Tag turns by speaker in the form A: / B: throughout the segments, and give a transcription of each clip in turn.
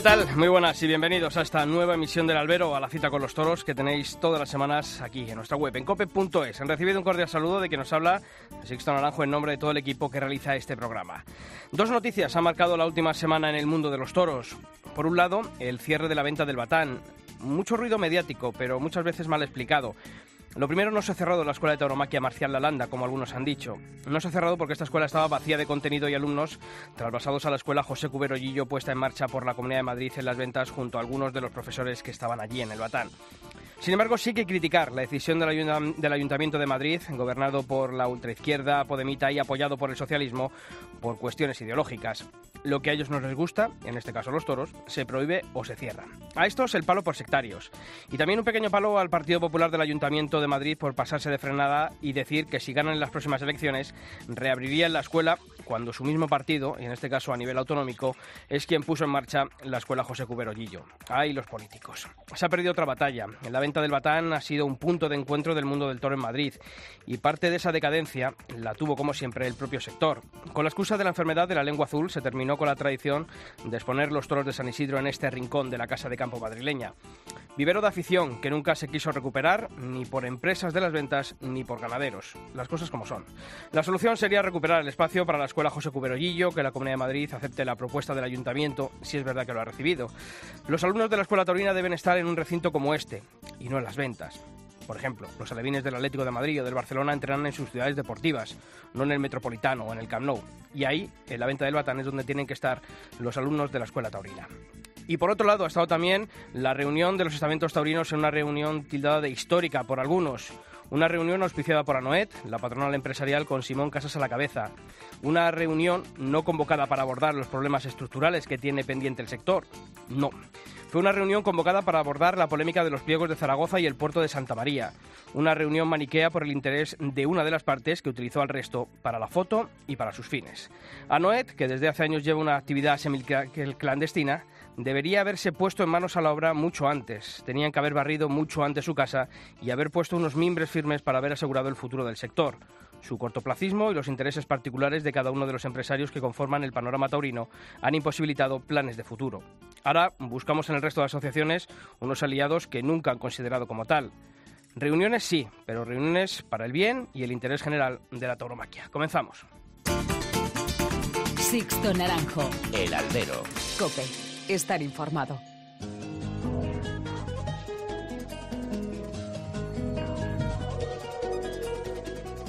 A: ¿Qué tal? Muy buenas y bienvenidos a esta nueva emisión del Albero, a la cita con los toros que tenéis todas las semanas aquí en nuestra web, en cope.es. Han recibido un cordial saludo de quien nos habla, Sixto Naranjo, en nombre de todo el equipo que realiza este programa. Dos noticias han marcado la última semana en el mundo de los toros. Por un lado, el cierre de la venta del batán. Mucho ruido mediático, pero muchas veces mal explicado. Lo primero, no se ha cerrado la escuela de tauromaquia Marcial Lalanda, como algunos han dicho. No se ha cerrado porque esta escuela estaba vacía de contenido y alumnos, traspasados a la escuela José Cubero Gillo, puesta en marcha por la Comunidad de Madrid en las ventas junto a algunos de los profesores que estaban allí en el Batán. Sin embargo, sí que criticar la decisión del, Ayunt del, Ayuntamiento de Madrid, gobernado por la ultraizquierda podemita y apoyado por el socialismo, por cuestiones ideológicas. Lo que a ellos no les gusta, en este caso los toros, se prohíbe o se cierra. A estos el palo por sectarios. Y también un pequeño palo al Partido Popular del Ayuntamiento de Madrid por pasarse de frenada y decir que si ganan las próximas elecciones, reabrirían la escuela cuando su mismo partido, y en este caso a nivel autonómico, es quien puso en marcha la escuela José Cubero Gillo. Ahí los políticos. Se ha perdido otra batalla. La venta del Batán ha sido un punto de encuentro del mundo del toro en Madrid y parte de esa decadencia la tuvo como siempre el propio sector. Con la excusa de la enfermedad de la lengua azul se terminó con la tradición de exponer los toros de San Isidro en este rincón de la Casa de Campo madrileña. Vivero de afición que nunca se quiso recuperar ni por empresas de las ventas ni por ganaderos. Las cosas como son. La solución sería recuperar el espacio para la Escuela José Cuberollillo, que la Comunidad de Madrid acepte la propuesta del Ayuntamiento, si es verdad que lo ha recibido. Los alumnos de la Escuela Taurina deben estar en un recinto como este, y no en las ventas. Por ejemplo, los alevines del Atlético de Madrid o del Barcelona entrenan en sus ciudades deportivas, no en el Metropolitano o en el Camp Nou. Y ahí, en la venta del Batán, es donde tienen que estar los alumnos de la Escuela Taurina. Y por otro lado ha estado también la reunión de los estamentos taurinos en una reunión tildada de histórica por algunos. Una reunión auspiciada por Anoet, la patronal empresarial, con Simón Casas a la cabeza. Una reunión no convocada para abordar los problemas estructurales que tiene pendiente el sector. No. Fue una reunión convocada para abordar la polémica de los pliegos de Zaragoza y el puerto de Santa María. Una reunión maniquea por el interés de una de las partes que utilizó al resto para la foto y para sus fines. Anoet, que desde hace años lleva una actividad semi-clandestina, debería haberse puesto en manos a la obra mucho antes. Tenían que haber barrido mucho antes su casa y haber puesto unos mimbres firmes para haber asegurado el futuro del sector. Su cortoplacismo y los intereses particulares de cada uno de los empresarios que conforman el panorama taurino han imposibilitado planes de futuro. Ahora buscamos en el resto de asociaciones unos aliados que nunca han considerado como tal. Reuniones sí, pero reuniones para el bien y el interés general de la tauromaquia. Comenzamos.
B: Sixto Naranjo.
C: El albero.
B: Cope. Estar informado.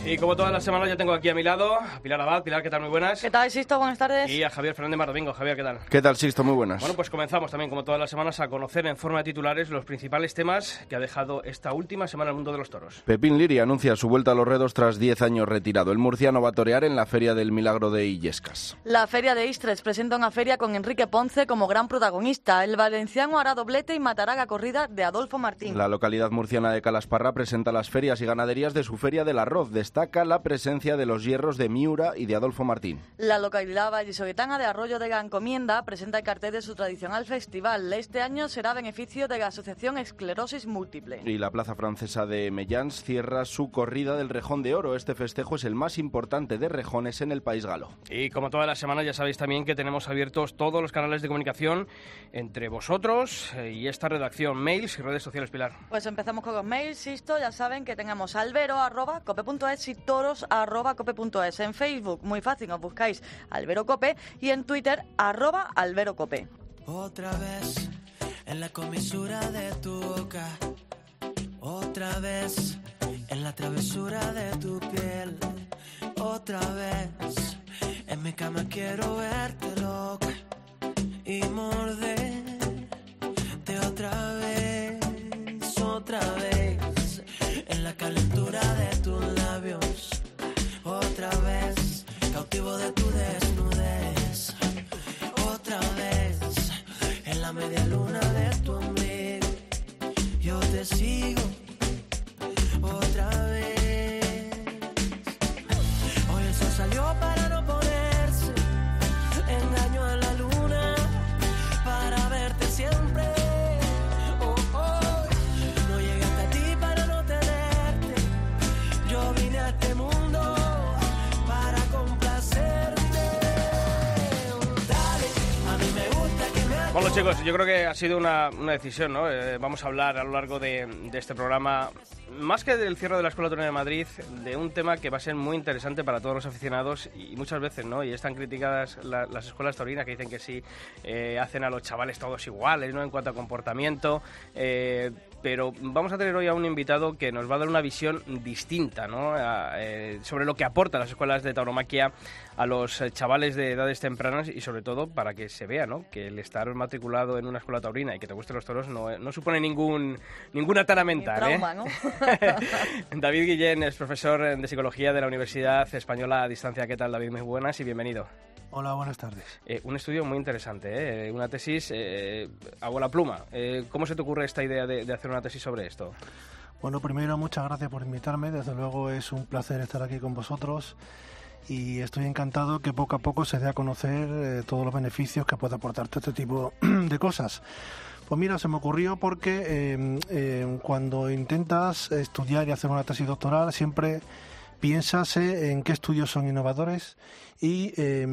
A: Y como todas las semanas ya tengo aquí a mi lado a Pilar Abad. Pilar, ¿qué tal? Muy buenas.
D: ¿Qué tal, Sisto? Buenas tardes.
A: Y a Javier Fernández Mardomingo. Javier, ¿qué tal?
E: ¿Qué tal, Sisto? Muy buenas.
A: Bueno, pues comenzamos también, como todas las semanas, a conocer en forma de titulares los principales temas que ha dejado esta última semana el mundo de los toros.
E: Pepín Liri anuncia su vuelta a los redos tras 10 años retirado. El murciano va a torear en la Feria del Milagro de Illescas.
D: La Feria de Istres presenta una feria con Enrique Ponce como gran protagonista. El valenciano hará doblete y matará la corrida de Adolfo Martín.
E: La localidad murciana de Calasparra presenta las ferias y ganaderías de su Feria del Arroz. Destaca la presencia de los hierros de Miura y de Adolfo Martín.
D: La localidad vallisoletana de Arroyo de la Encomienda presenta el cartel de su tradicional festival. Este año será a beneficio de la Asociación Esclerosis Múltiple.
E: Y la Plaza Francesa de Mellans cierra su corrida del Rejón de Oro. Este festejo es el más importante de rejones en el país galo.
A: Y como todas las semanas ya sabéis también que tenemos abiertos todos los canales de comunicación entre vosotros eh, y esta redacción, mails y redes sociales, Pilar.
D: Pues empezamos con los mails, Sisto, ya saben que tenemos albero.cope.es y toros.cope.es. En Facebook, muy fácil, nos buscáis Albero Cope y en Twitter, arroba Albero Cope.
F: Otra vez en la comisura de tu boca, otra vez en la travesura de tu piel, otra vez en mi cama quiero verte loca y morderte otra vez, otra vez en la calentura de tus labios otra vez, cautivo de tu desnudez. Otra vez, en la media luna de tu ombligo, yo te sigo.
A: Chicos, yo creo que ha sido una, una decisión, ¿no? Eh, vamos a hablar a lo largo de, de este programa, más que del cierre de la Escuela Taurina de Madrid, de un tema que va a ser muy interesante para todos los aficionados y muchas veces, ¿no? Y están criticadas la- las escuelas taurinas que dicen que sí eh, hacen a los chavales todos iguales, ¿no? En cuanto a comportamiento, eh, pero vamos a tener hoy a un invitado que nos va a dar una visión distinta, ¿no? A- eh, sobre lo que aportan las escuelas de tauromaquia a los eh, chavales de edades tempranas y sobre todo para que se vea, ¿no? Que el estar matriculado en una escuela taurina y que te gusten los toros no, no supone ningún ninguna tara mental,
D: trauma,
A: ¿eh?
D: ¿no?
A: David Guillén es profesor de psicología de la Universidad Española a Distancia. ¿Qué tal, David? Muy buenas y bienvenido.
G: Hola, buenas tardes.
A: Eh, un estudio muy interesante, ¿eh? una tesis eh, a bola pluma. Eh, ¿Cómo se te ocurre esta idea de, de hacer una tesis sobre esto?
G: Bueno, primero muchas gracias por invitarme. Desde luego es un placer estar aquí con vosotros y estoy encantado que poco a poco se dé a conocer eh, todos los beneficios que puede aportar todo este tipo de cosas. Pues mira, se me ocurrió porque eh, eh, cuando intentas estudiar y hacer una tesis doctoral siempre piensas eh, en qué estudios son innovadores y eh,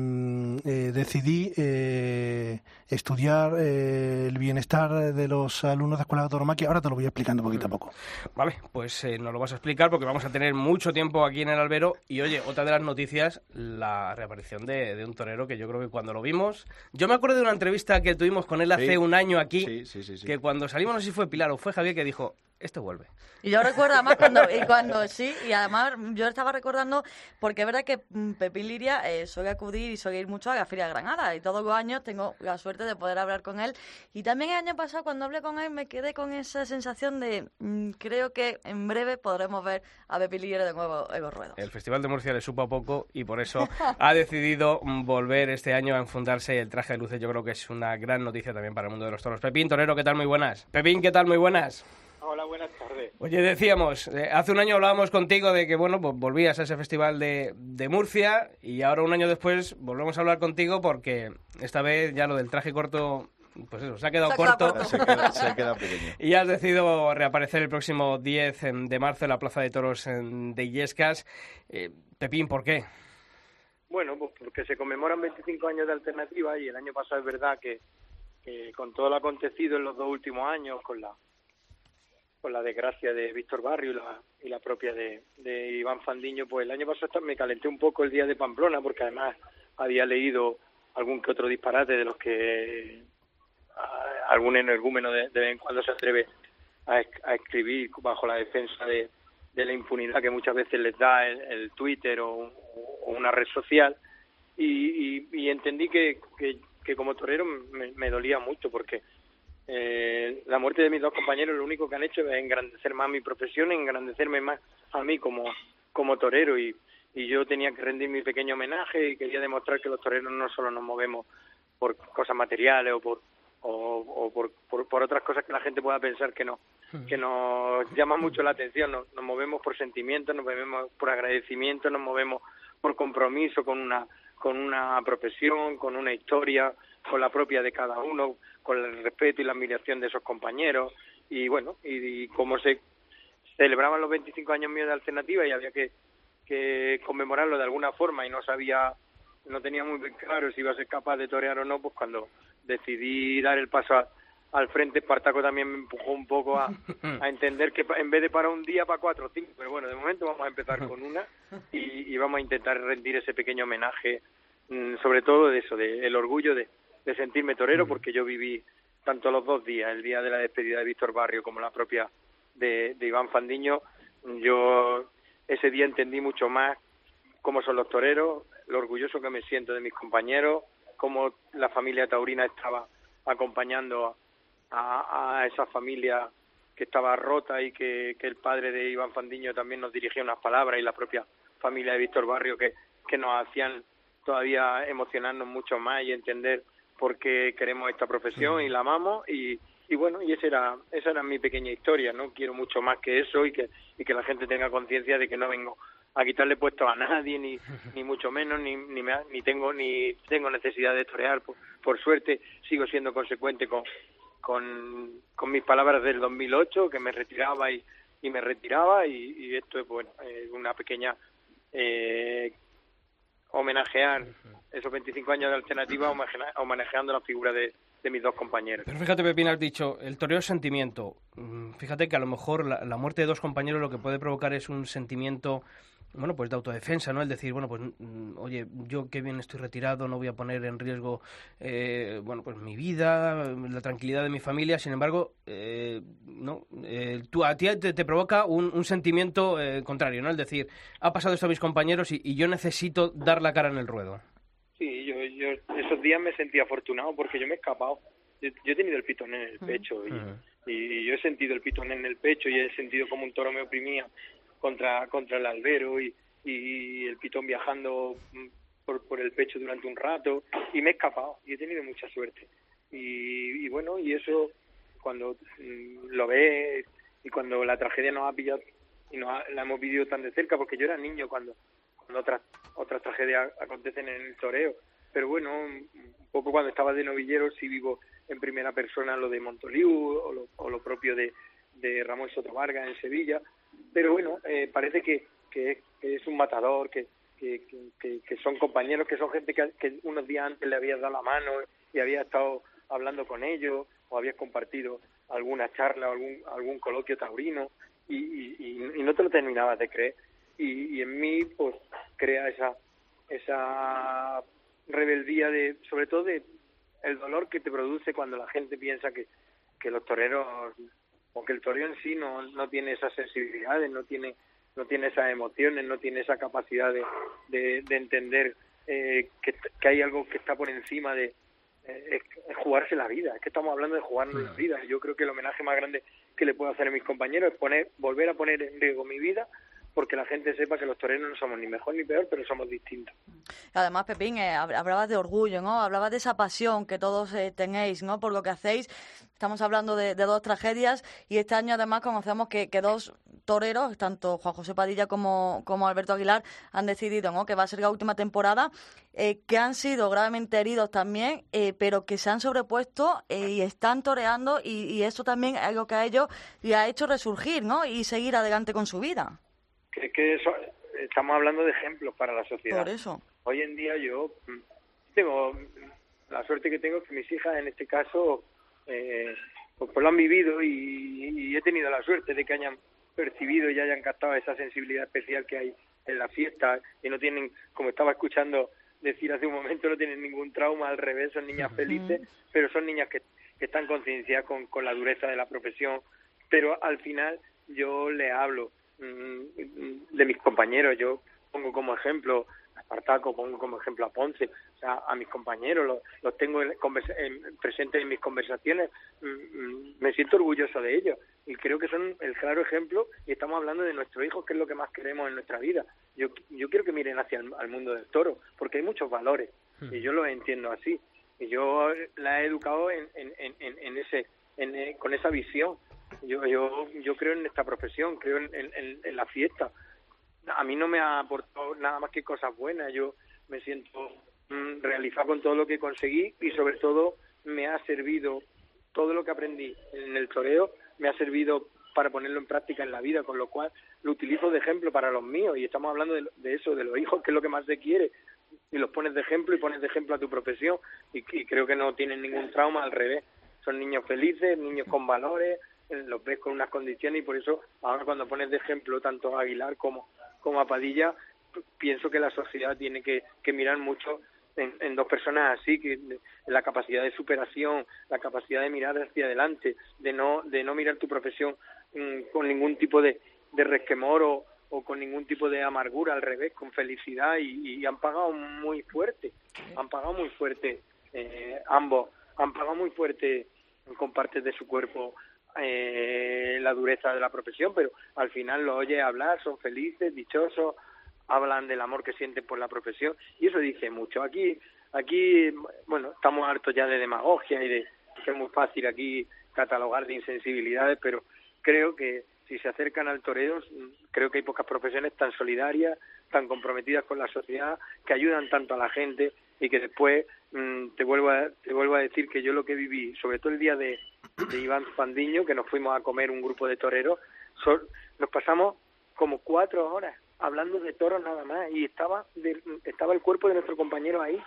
G: eh, decidí eh, estudiar eh, el bienestar de los alumnos de escuela de tauromaquia. Ahora te lo voy explicando poquito a poco.
A: Vale, pues eh, nos lo vas a explicar porque vamos a tener mucho tiempo aquí en el albero. Y oye, otra de las noticias, la reaparición de, de un torero que yo creo que cuando lo vimos... Yo me acuerdo de una entrevista que tuvimos con él hace
E: Sí.
A: un año aquí,
E: Sí, sí, sí, sí.
A: que cuando salimos, no sé si fue Pilar o fue Javier, que dijo, este vuelve.
D: Y yo recuerdo además cuando, y cuando sí, y además yo estaba recordando, porque es verdad que mm, Pepín Liria eh, suele acudir y suele ir mucho a la Feria de Granada, y todos los años tengo la suerte de poder hablar con él. Y también el año pasado, cuando hablé con él, me quedé con esa sensación de, mm, creo que en breve podremos ver a Pepín Liria de nuevo en los ruedos.
A: El Festival de Murcia le supo a poco y por eso ha decidido mm, volver este año a enfundarse el traje de luces. Yo creo que es una gran noticia también para el mundo de los toros. Pepín, torero, ¿qué tal? Muy buenas. Pepín, ¿qué tal? Muy buenas.
H: Hola, buenas tardes.
A: Oye, decíamos, eh, hace un año hablábamos contigo de que, bueno, pues volvías a ese festival de, de Murcia y ahora un año después volvemos a hablar contigo porque esta vez ya lo del traje corto, pues eso, se ha quedado
D: Se ha quedado
A: corto.
D: corto.
E: Se queda, se queda pequeño.
A: Y has decidido reaparecer el próximo 10 de marzo en la Plaza de Toros en- de Illescas. Eh, Pepín, ¿por qué?
H: Bueno, pues porque se conmemoran 25 años de alternativa y el año pasado es verdad que, que con todo lo acontecido en los dos últimos años, con la con la desgracia de Víctor Barrio y la, y la propia de, de Iván Fandiño, pues el año pasado me calenté un poco el día de Pamplona porque además había leído algún que otro disparate de los que algún energúmeno de, vez en cuando se atreve a, es- a escribir bajo la defensa de, de la impunidad que muchas veces les da el, el Twitter o, o una red social. Y, y- y entendí que, que, que como torero me dolía mucho porque eh, la muerte de mis dos compañeros lo único que han hecho es engrandecer más mi profesión, engrandecerme más a mí como, como torero. Y, y yo tenía que rendir mi pequeño homenaje y quería demostrar que los toreros no solo nos movemos por cosas materiales o por o, o por, por, por otras cosas que la gente pueda pensar que no que nos llama mucho la atención. Nos, nos movemos por sentimientos nos movemos por agradecimiento nos movemos por compromiso con una con una profesión con una historia con la propia de cada uno con el respeto y la admiración de esos compañeros. Y bueno y, y como se celebraban los 25 años míos de alternativa y había que que conmemorarlo de alguna forma y no sabía no tenía muy claro si iba a ser capaz de torear o no, pues cuando decidí dar el paso a- al frente, Espartaco también me empujó un poco a, a entender que en vez de para un día, para cuatro o cinco, pero bueno, de momento vamos a empezar con una y, y vamos a intentar rendir ese pequeño homenaje, mm, sobre todo de eso, de el orgullo de, de sentirme torero, porque yo viví tanto los dos días, el día de la despedida de Víctor Barrio como la propia de, de Iván Fandiño, yo ese día entendí mucho más cómo son los toreros, lo orgulloso que me siento de mis compañeros, cómo la familia taurina estaba acompañando a, a esa familia que estaba rota y que, que el padre de Iván Fandiño también nos dirigía unas palabras y la propia familia de Víctor Barrio que, que nos hacían todavía emocionarnos mucho más y entender por qué queremos esta profesión y la amamos y, y bueno, y esa era, esa era mi pequeña historia, ¿no? Quiero mucho más que eso y que, y que la gente tenga conciencia de que no vengo a quitarle puestos a nadie, ni, ni mucho menos, ni, ni, me, ni tengo ni tengo necesidad de torear. Por, por suerte, sigo siendo consecuente con, con, con mis palabras del 2008, que me retiraba y, y me retiraba, y, y esto es bueno, eh, una pequeña eh, homenajear esos 25 años de alternativa, homenajea- homenajeando la figura de, de mis dos compañeros.
A: Pero fíjate, Pepín, has dicho, el toreo es sentimiento. Mm, Fíjate que a lo mejor la, la muerte de dos compañeros lo que puede provocar es un sentimiento, bueno, pues de autodefensa, ¿no? El decir, bueno, pues, mm, oye, yo qué bien estoy retirado, no voy a poner en riesgo, eh, bueno, pues mi vida, la tranquilidad de mi familia. Sin embargo, eh, no, eh, tú, a ti te, te provoca un, un sentimiento eh, contrario, ¿no? El decir, ha pasado esto a mis compañeros y, y yo necesito dar la cara en el ruedo.
H: Sí, yo, yo esos días me sentí afortunado porque yo me he escapado. Yo, yo he tenido el pitón en el pecho y, y yo he sentido el pitón en el pecho y he sentido como un toro me oprimía contra contra el albero y, y el pitón viajando mm, por, por el pecho durante un rato y me he escapado y he tenido mucha suerte. Y, y bueno, y eso cuando mm, lo ves y cuando la tragedia nos ha pillado y nos ha- la hemos vivido tan de cerca, porque yo era niño cuando, cuando otras otras tragedias acontecen en el toreo. Pero bueno, un poco cuando estaba de novillero sí vivo en primera persona lo de Montoliu o lo, o lo propio de, de Ramón Soto Vargas en Sevilla. Pero bueno, eh, parece que, que, que es un matador, que, que, son compañeros, que son gente que, unos días antes le habías dado la mano y había estado hablando con ellos o habías compartido alguna charla o algún, algún coloquio taurino y, y, y- no te lo terminabas de creer. Y, en mí, pues, crea esa, esa rebeldía de, sobre todo de el dolor que te produce cuando la gente piensa que los toreros o que el toreo en sí no, no tiene esas sensibilidades, no tiene no tiene esas emociones, no tiene esa capacidad de, de, de entender eh, que, que hay algo que está por encima de eh, es, es jugarse la vida, es que estamos hablando de jugarnos la vida. Yo creo que el homenaje más grande que le puedo hacer a mis compañeros es poner, volver a poner en riesgo mi vida porque la gente sepa que los toreros no somos ni mejor ni peor, pero somos distintos.
D: Además, Pepín, eh, hab- hablabas de orgullo, ¿no? Hablabas de esa pasión que todos eh, tenéis, ¿no? Por lo que hacéis. Estamos hablando de, de dos tragedias y este año además conocemos que, que dos toreros, tanto Juan José Padilla como, como Alberto Aguilar, han decidido, ¿no? Que va a ser la última temporada, eh, que han sido gravemente heridos también, eh, pero que se han sobrepuesto eh, y están toreando y, y eso también es algo que a ellos le ha hecho resurgir, ¿no? Y seguir adelante con su vida.
H: Que, que eso, estamos hablando de ejemplos para la sociedad.
D: Por eso.
H: Hoy en día yo mm, tengo mm, la suerte que tengo es que mis hijas en este caso eh, pues, pues lo han vivido y, y he tenido la suerte de que hayan percibido y hayan captado esa sensibilidad especial que hay en la fiesta y no tienen, como estaba escuchando decir hace un momento, no tienen ningún trauma, al revés, son niñas felices, pero son niñas que, que están concienciadas con, con la dureza de la profesión, pero al final yo le hablo de mis compañeros, yo pongo como ejemplo a Espartaco, pongo como ejemplo a Ponce, o sea, a mis compañeros, los, los tengo en en- presentes en mis conversaciones, mm, mm, me siento orgulloso de ellos. Y creo que son el claro ejemplo y estamos hablando de nuestros hijos, que es lo que más queremos en nuestra vida. Yo, yo quiero que miren hacia el al mundo del toro, porque hay muchos valores y yo los entiendo así. Y yo la he educado en, en, en, en- en ese en, eh, con esa visión yo yo yo creo en esta profesión creo en, en- la fiesta. A mí no me ha aportado nada más que cosas buenas. Yo me siento mm, realizado con todo lo que conseguí y sobre todo me ha servido todo lo que aprendí en el toreo me ha servido para ponerlo en práctica en la vida, con lo cual lo utilizo de ejemplo para los míos. Y estamos hablando de, de eso, de los hijos, que es lo que más se quiere. Y los pones de ejemplo y pones de ejemplo a tu profesión. Y, creo que no tienen ningún trauma, al revés, son niños felices, niños con valores, los ves con unas condiciones y por eso ahora cuando pones de ejemplo tanto a Aguilar como, como a Padilla, pienso que la sociedad tiene que, que mirar mucho en, en dos personas así, que la capacidad de superación, la capacidad de mirar hacia adelante, de no, de no mirar tu profesión mm, con ningún tipo de, de resquemor o, o con ningún tipo de amargura, al revés, con felicidad y, y han pagado muy fuerte, han pagado muy fuerte eh, ambos, han pagado muy fuerte con partes de su cuerpo eh, la dureza de la profesión, pero al final lo oye hablar, son felices, dichosos, hablan del amor que sienten por la profesión y eso dice mucho. Aquí, aquí, bueno, estamos hartos ya de demagogia y de que es muy fácil aquí catalogar de insensibilidades, pero creo que si se acercan al toreo, creo que hay pocas profesiones tan solidarias, tan comprometidas con la sociedad, que ayudan tanto a la gente y que después mm, te vuelvo a, te vuelvo a decir que yo lo que viví, sobre todo el día de, Iván Pandiño, que nos fuimos a comer un grupo de toreros, nos pasamos como cuatro horas hablando de toros nada más y estaba de- estaba el cuerpo de nuestro compañero ahí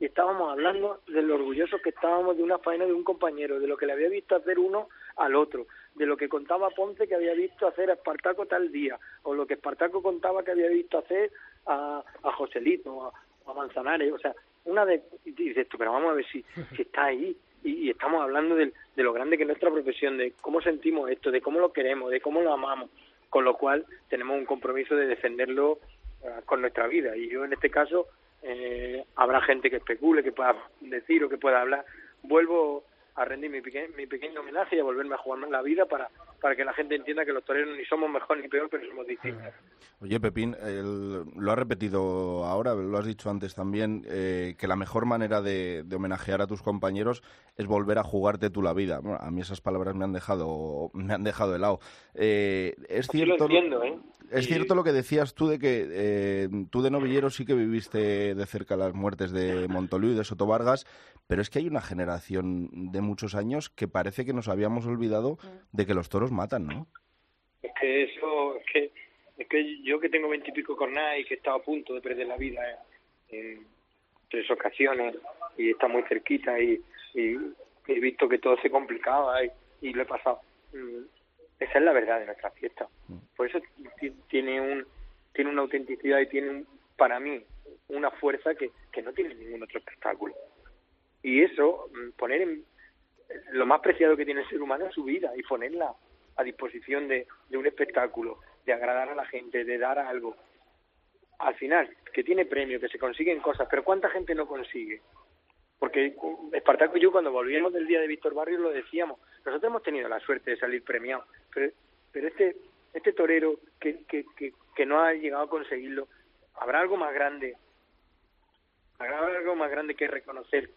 H: y estábamos hablando de lo orgullosos que estábamos de una faena de un compañero, de lo que le había visto hacer uno al otro, de lo que contaba Ponce que había visto hacer a Espartaco tal día, o lo que Espartaco contaba que había visto hacer a, a Joselito, a, a Manzanares, o sea, una de... Y dices tú, pero vamos a ver si, si está ahí, y, y estamos hablando de, de lo grande que es nuestra profesión, de cómo sentimos esto, de cómo lo queremos, de cómo lo amamos, con lo cual tenemos un compromiso de defenderlo eh, con nuestra vida. Y yo en este caso eh, habrá gente que especule, que pueda decir o que pueda hablar. Vuelvo a rendir mi, peque- mi pequeño homenaje y a volverme a jugar la vida para, para que la gente entienda que los toreros ni somos mejor ni peor, pero somos distintos.
E: Oye, Pepín, el- lo has repetido ahora, lo has dicho antes también, eh, que la mejor manera de, de homenajear a tus compañeros es volver a jugarte tú la vida. Bueno, a mí esas palabras me han dejado, me han dejado helado. Eh, es
H: Así lo
E: cierto,
H: entiendo, ¿eh?
E: es
H: Y-
E: cierto lo que decías tú de que eh, tú de novillero sí que viviste de cerca las muertes de Montoliu y de Soto Vargas, pero es que hay una generación de muchos años que parece que nos habíamos olvidado de que los toros matan, ¿no?
H: Es que eso, es que, es que yo que tengo veintipico cornadas y que he estado a punto de perder la vida en, en tres ocasiones y está muy cerquita y, y he visto que todo se complicaba y, y lo he pasado. Mm, Esa es la verdad de nuestra fiesta. Por eso ti- tiene un tiene una autenticidad y tiene un- para mí una fuerza que, que no tiene ningún otro espectáculo. Y eso, mm, poner en, lo más preciado que tiene el ser humano es su vida y ponerla a disposición de, de un espectáculo, de agradar a la gente, de dar algo. Al final, que tiene premio, que se consiguen cosas, pero ¿cuánta gente no consigue? Porque Espartaco y yo cuando volvíamos del día de Víctor Barrios lo decíamos, nosotros hemos tenido la suerte de salir premiados, pero, pero este este torero que, que, que, que no ha llegado a conseguirlo, habrá algo más grande, habrá algo más grande que reconocer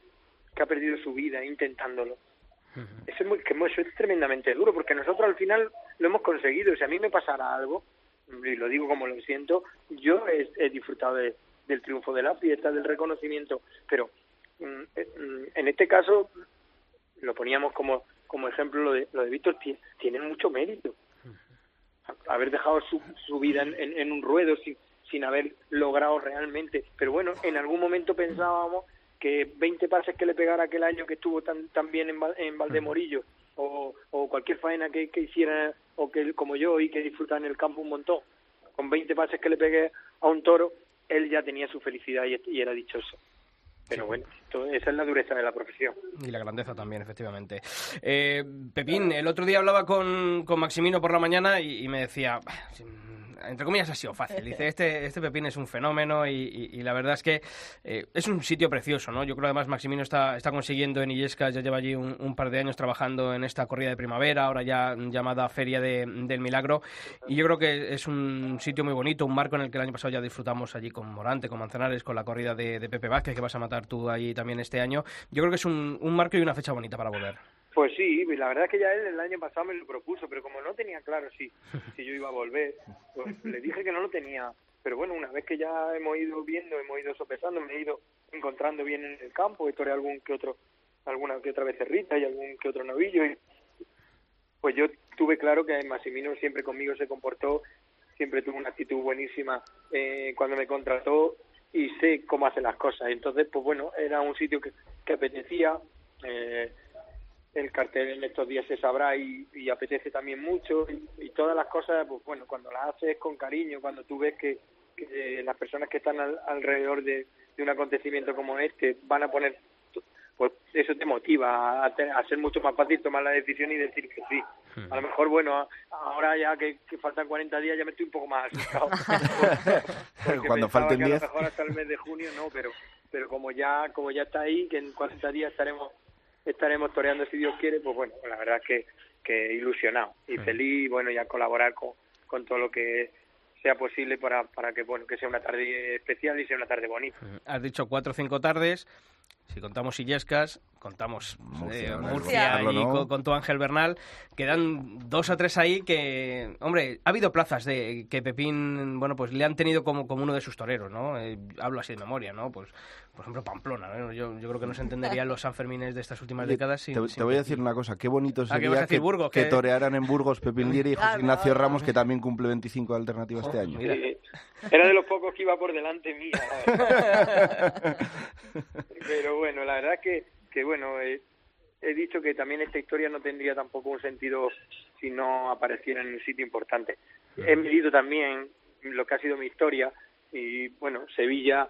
H: que ha perdido su vida intentándolo. Eso es, muy, que eso es tremendamente duro, porque nosotros al final lo hemos conseguido. Si a mí me pasara algo, y lo digo como lo siento, yo he, he disfrutado de- del triunfo de la fiesta, del reconocimiento, pero mm, eh, mm, en este caso lo poníamos como, como ejemplo, lo de, lo de Víctor ti- tiene mucho mérito. Haber dejado su, su vida en, en- en un ruedo sin, sin haber logrado realmente. Pero bueno, en algún momento pensábamos que 20 pases que le pegara aquel año que estuvo tan, tan bien en, en Valdemorillo o, o cualquier faena que, que hiciera o que como yo y que disfruta en el campo un montón. Con 20 pases que le pegué a un toro él ya tenía su felicidad y, y era dichoso pero bueno esa es la dureza de la profesión
A: Y la grandeza también, efectivamente. Eh, Pepín, el otro día hablaba con, con Maximino por la mañana y, y me decía, "Bah, entre comillas ha sido fácil. Dice, este, este Pepín es un fenómeno y, y- y la verdad es que eh, es un sitio precioso, ¿no? Yo creo además Maximino está, está consiguiendo en Illescas, ya lleva allí un, un par de años trabajando en esta corrida de primavera, ahora ya llamada Feria de- del Milagro. Y yo creo que es un sitio muy bonito, un marco en el que el año pasado ya disfrutamos allí con Morante, con Manzanares, con la corrida de, de Pepe Vázquez, que vas a matar tú ahí también este año. Yo creo que es un, un marco y una fecha bonita para volver.
H: Pues sí, la verdad es que ya él el año pasado me lo propuso, pero como no tenía claro si, si yo iba a volver, pues le dije que no lo tenía. Pero bueno, una vez que ya hemos ido viendo, hemos ido sopesando, me he ido encontrando bien en el campo, toreado algún que otro, alguna que otra becerrita y algún que otro novillo, y pues yo tuve claro que Massimino siempre conmigo se comportó, siempre tuvo una actitud buenísima eh, cuando me contrató y sé cómo hace las cosas. Entonces, pues bueno, era un sitio que, que apetecía. Eh, el cartel en estos días se sabrá y, apetece también mucho y, y todas las cosas, pues bueno, cuando las haces con cariño, cuando tú ves que, que las personas que están al- alrededor de, de un acontecimiento como este van a poner, pues eso te motiva a, te- a ser mucho más fácil tomar la decisión y decir que sí. A lo mejor, bueno, ahora ya que, que faltan 40 días ya me estoy un poco más asustado.
E: Cuando falten
H: que a lo
E: 10.
H: mejor hasta el mes de junio no, pero pero como ya como ya está ahí, que en 40 días estaremos estaremos toreando si Dios quiere, pues bueno, la verdad es que, que ilusionado y feliz, bueno, ya colaborar con, con todo lo que sea posible para, para que bueno que sea una tarde especial y sea una tarde bonita.
A: Has dicho cuatro o cinco tardes. Si contamos Illescas, contamos
E: Murcia,
A: eh. Murcia
E: Carlos,
A: y
E: ¿no?
A: con, tu Ángel Bernal. Quedan dos o tres ahí que, hombre, ha habido plazas de que Pepín, bueno, pues le han tenido como, como uno de sus toreros, ¿no? Eh, hablo así de memoria, ¿no? Pues, por ejemplo, Pamplona, ¿no? Yo, yo creo que no se entenderían los Sanfermines de estas últimas décadas sin,
E: te,
A: sin
E: te voy a decir una cosa, qué bonito
A: Ah, ¿qué vas a
E: sería
A: decir,
E: que,
A: Burgos?
E: que
A: Que-
E: torearan en Burgos Pepín Lieri y José. Ignacio Ramos, que también cumple 25 de alternativa este año.
A: Mira.
H: Eh, era de los pocos que iba por delante mía. Pero bueno, la verdad que, que bueno, eh, he dicho que también esta historia no tendría tampoco un sentido si no apareciera en un sitio importante. He medido también lo que ha sido mi historia y bueno, Sevilla,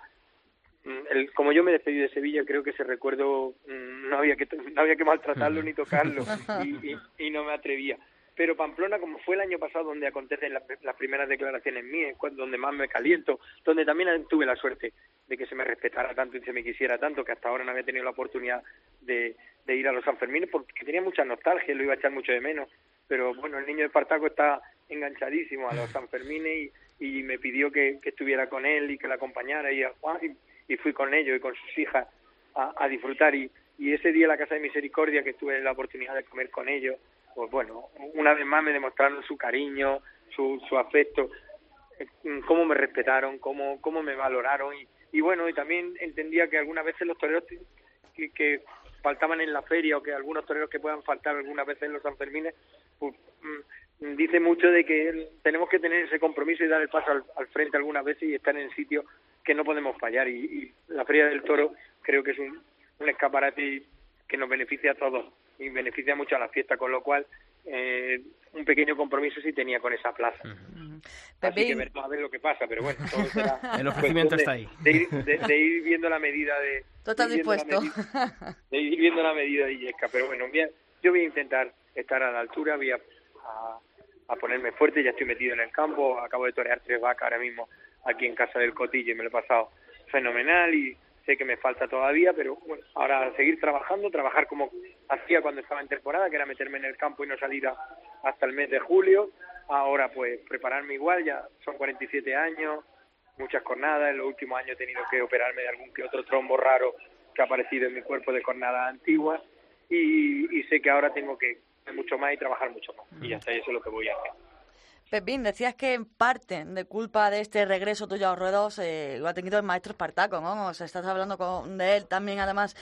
H: mm, el, como yo me despedí de Sevilla, creo que ese recuerdo mm, no había que no había que maltratarlo ni tocarlo y, y, y no me atrevía. Pero Pamplona, como fue el año pasado donde acontecen las, las primeras declaraciones mías, donde más me caliento, donde también tuve la suerte de que se me respetara tanto y se me quisiera tanto, que hasta ahora no había tenido la oportunidad de, de ir a los Sanfermines porque tenía mucha nostalgia, lo iba a echar mucho de menos. Pero bueno, el niño de Espartaco está enganchadísimo a los Sanfermines y, y me pidió que, que estuviera con él y que la acompañara y a Juan y, y fui con ellos y con sus hijas a, a disfrutar y, y ese día en la Casa de Misericordia que tuve la oportunidad de comer con ellos, pues bueno, una vez más me demostraron su cariño, su, su afecto, eh, cómo me respetaron, cómo, cómo me valoraron y, bueno, y también entendía que algunas veces los toreros que, faltaban en la feria o que algunos toreros que puedan faltar algunas veces en los Sanfermines, pues, mm, dice mucho de que tenemos que tener ese compromiso y dar el paso al, frente algunas veces y estar en el sitio que no podemos fallar y, y la Feria del Toro creo que es un escaparate que nos beneficia a todos y beneficia mucho a la fiesta, con lo cual eh, un pequeño compromiso sí tenía con esa plaza. Así que a ver lo que pasa, pero bueno, todo será
A: El ofrecimiento está ahí.
H: De ir, de- de ir viendo la medida de...
D: tú estás
H: de ir viendo la
D: dispuesto.
H: medida- de ir viendo la medida de Illesca, pero bueno, voy a- yo voy a intentar estar a la altura, voy a, a, a ponerme fuerte, ya estoy metido en el campo, acabo de torear tres vacas ahora mismo aquí en casa del Cotillo y me lo he pasado fenomenal y sé que me falta todavía, pero bueno, ahora seguir trabajando, trabajar como hacía cuando estaba en temporada, que era meterme en el campo y no salir hasta el mes de julio, ahora pues prepararme igual, ya son 47 años, muchas cornadas, en los últimos años he tenido que operarme de algún que otro trombo raro que ha aparecido en mi cuerpo de cornadas antiguas y, y sé que ahora tengo que mucho más y trabajar mucho más y ya está, eso es lo que voy a hacer.
D: Pepín, decías que en parte de culpa de este regreso tuyo a los ruedos eh, lo ha tenido el maestro Espartaco, ¿no? O sea, estás hablando con, de él también, además.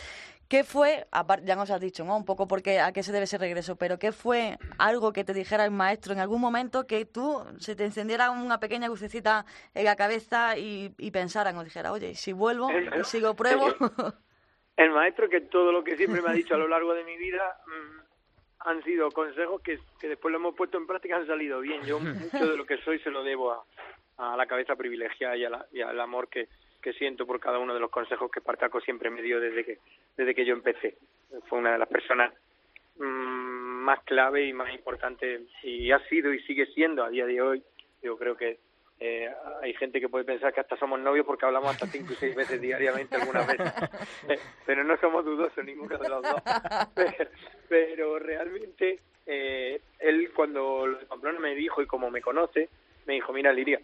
D: ¿Qué fue, aparte, ya nos has dicho, ¿no? Un poco porque, a qué se debe ese regreso, pero ¿qué fue algo que te dijera el maestro en algún momento que tú se te encendiera una pequeña lucecita en la cabeza y, y pensaran o dijera, oye, si vuelvo y sigo pruebo?
H: El maestro que todo lo que siempre me ha dicho a lo largo de mi vida mm, han sido consejos que, que después lo hemos puesto en práctica han salido bien. Yo mucho de lo que soy se lo debo a, a la cabeza privilegiada y, a la- y al amor que, que siento por cada uno de los consejos que Partaco siempre me dio desde que desde que yo empecé. Fue una de las personas mm, más clave y más importante y ha sido y sigue siendo a día de hoy. Yo creo que eh, hay gente que puede pensar que hasta somos novios porque hablamos hasta cinco y seis veces diariamente algunas veces, Eh, pero no somos dudosos ninguno de los dos. Pero, pero realmente eh, él cuando lo de Pamplona me dijo y como me conoce, me dijo, mira Liria,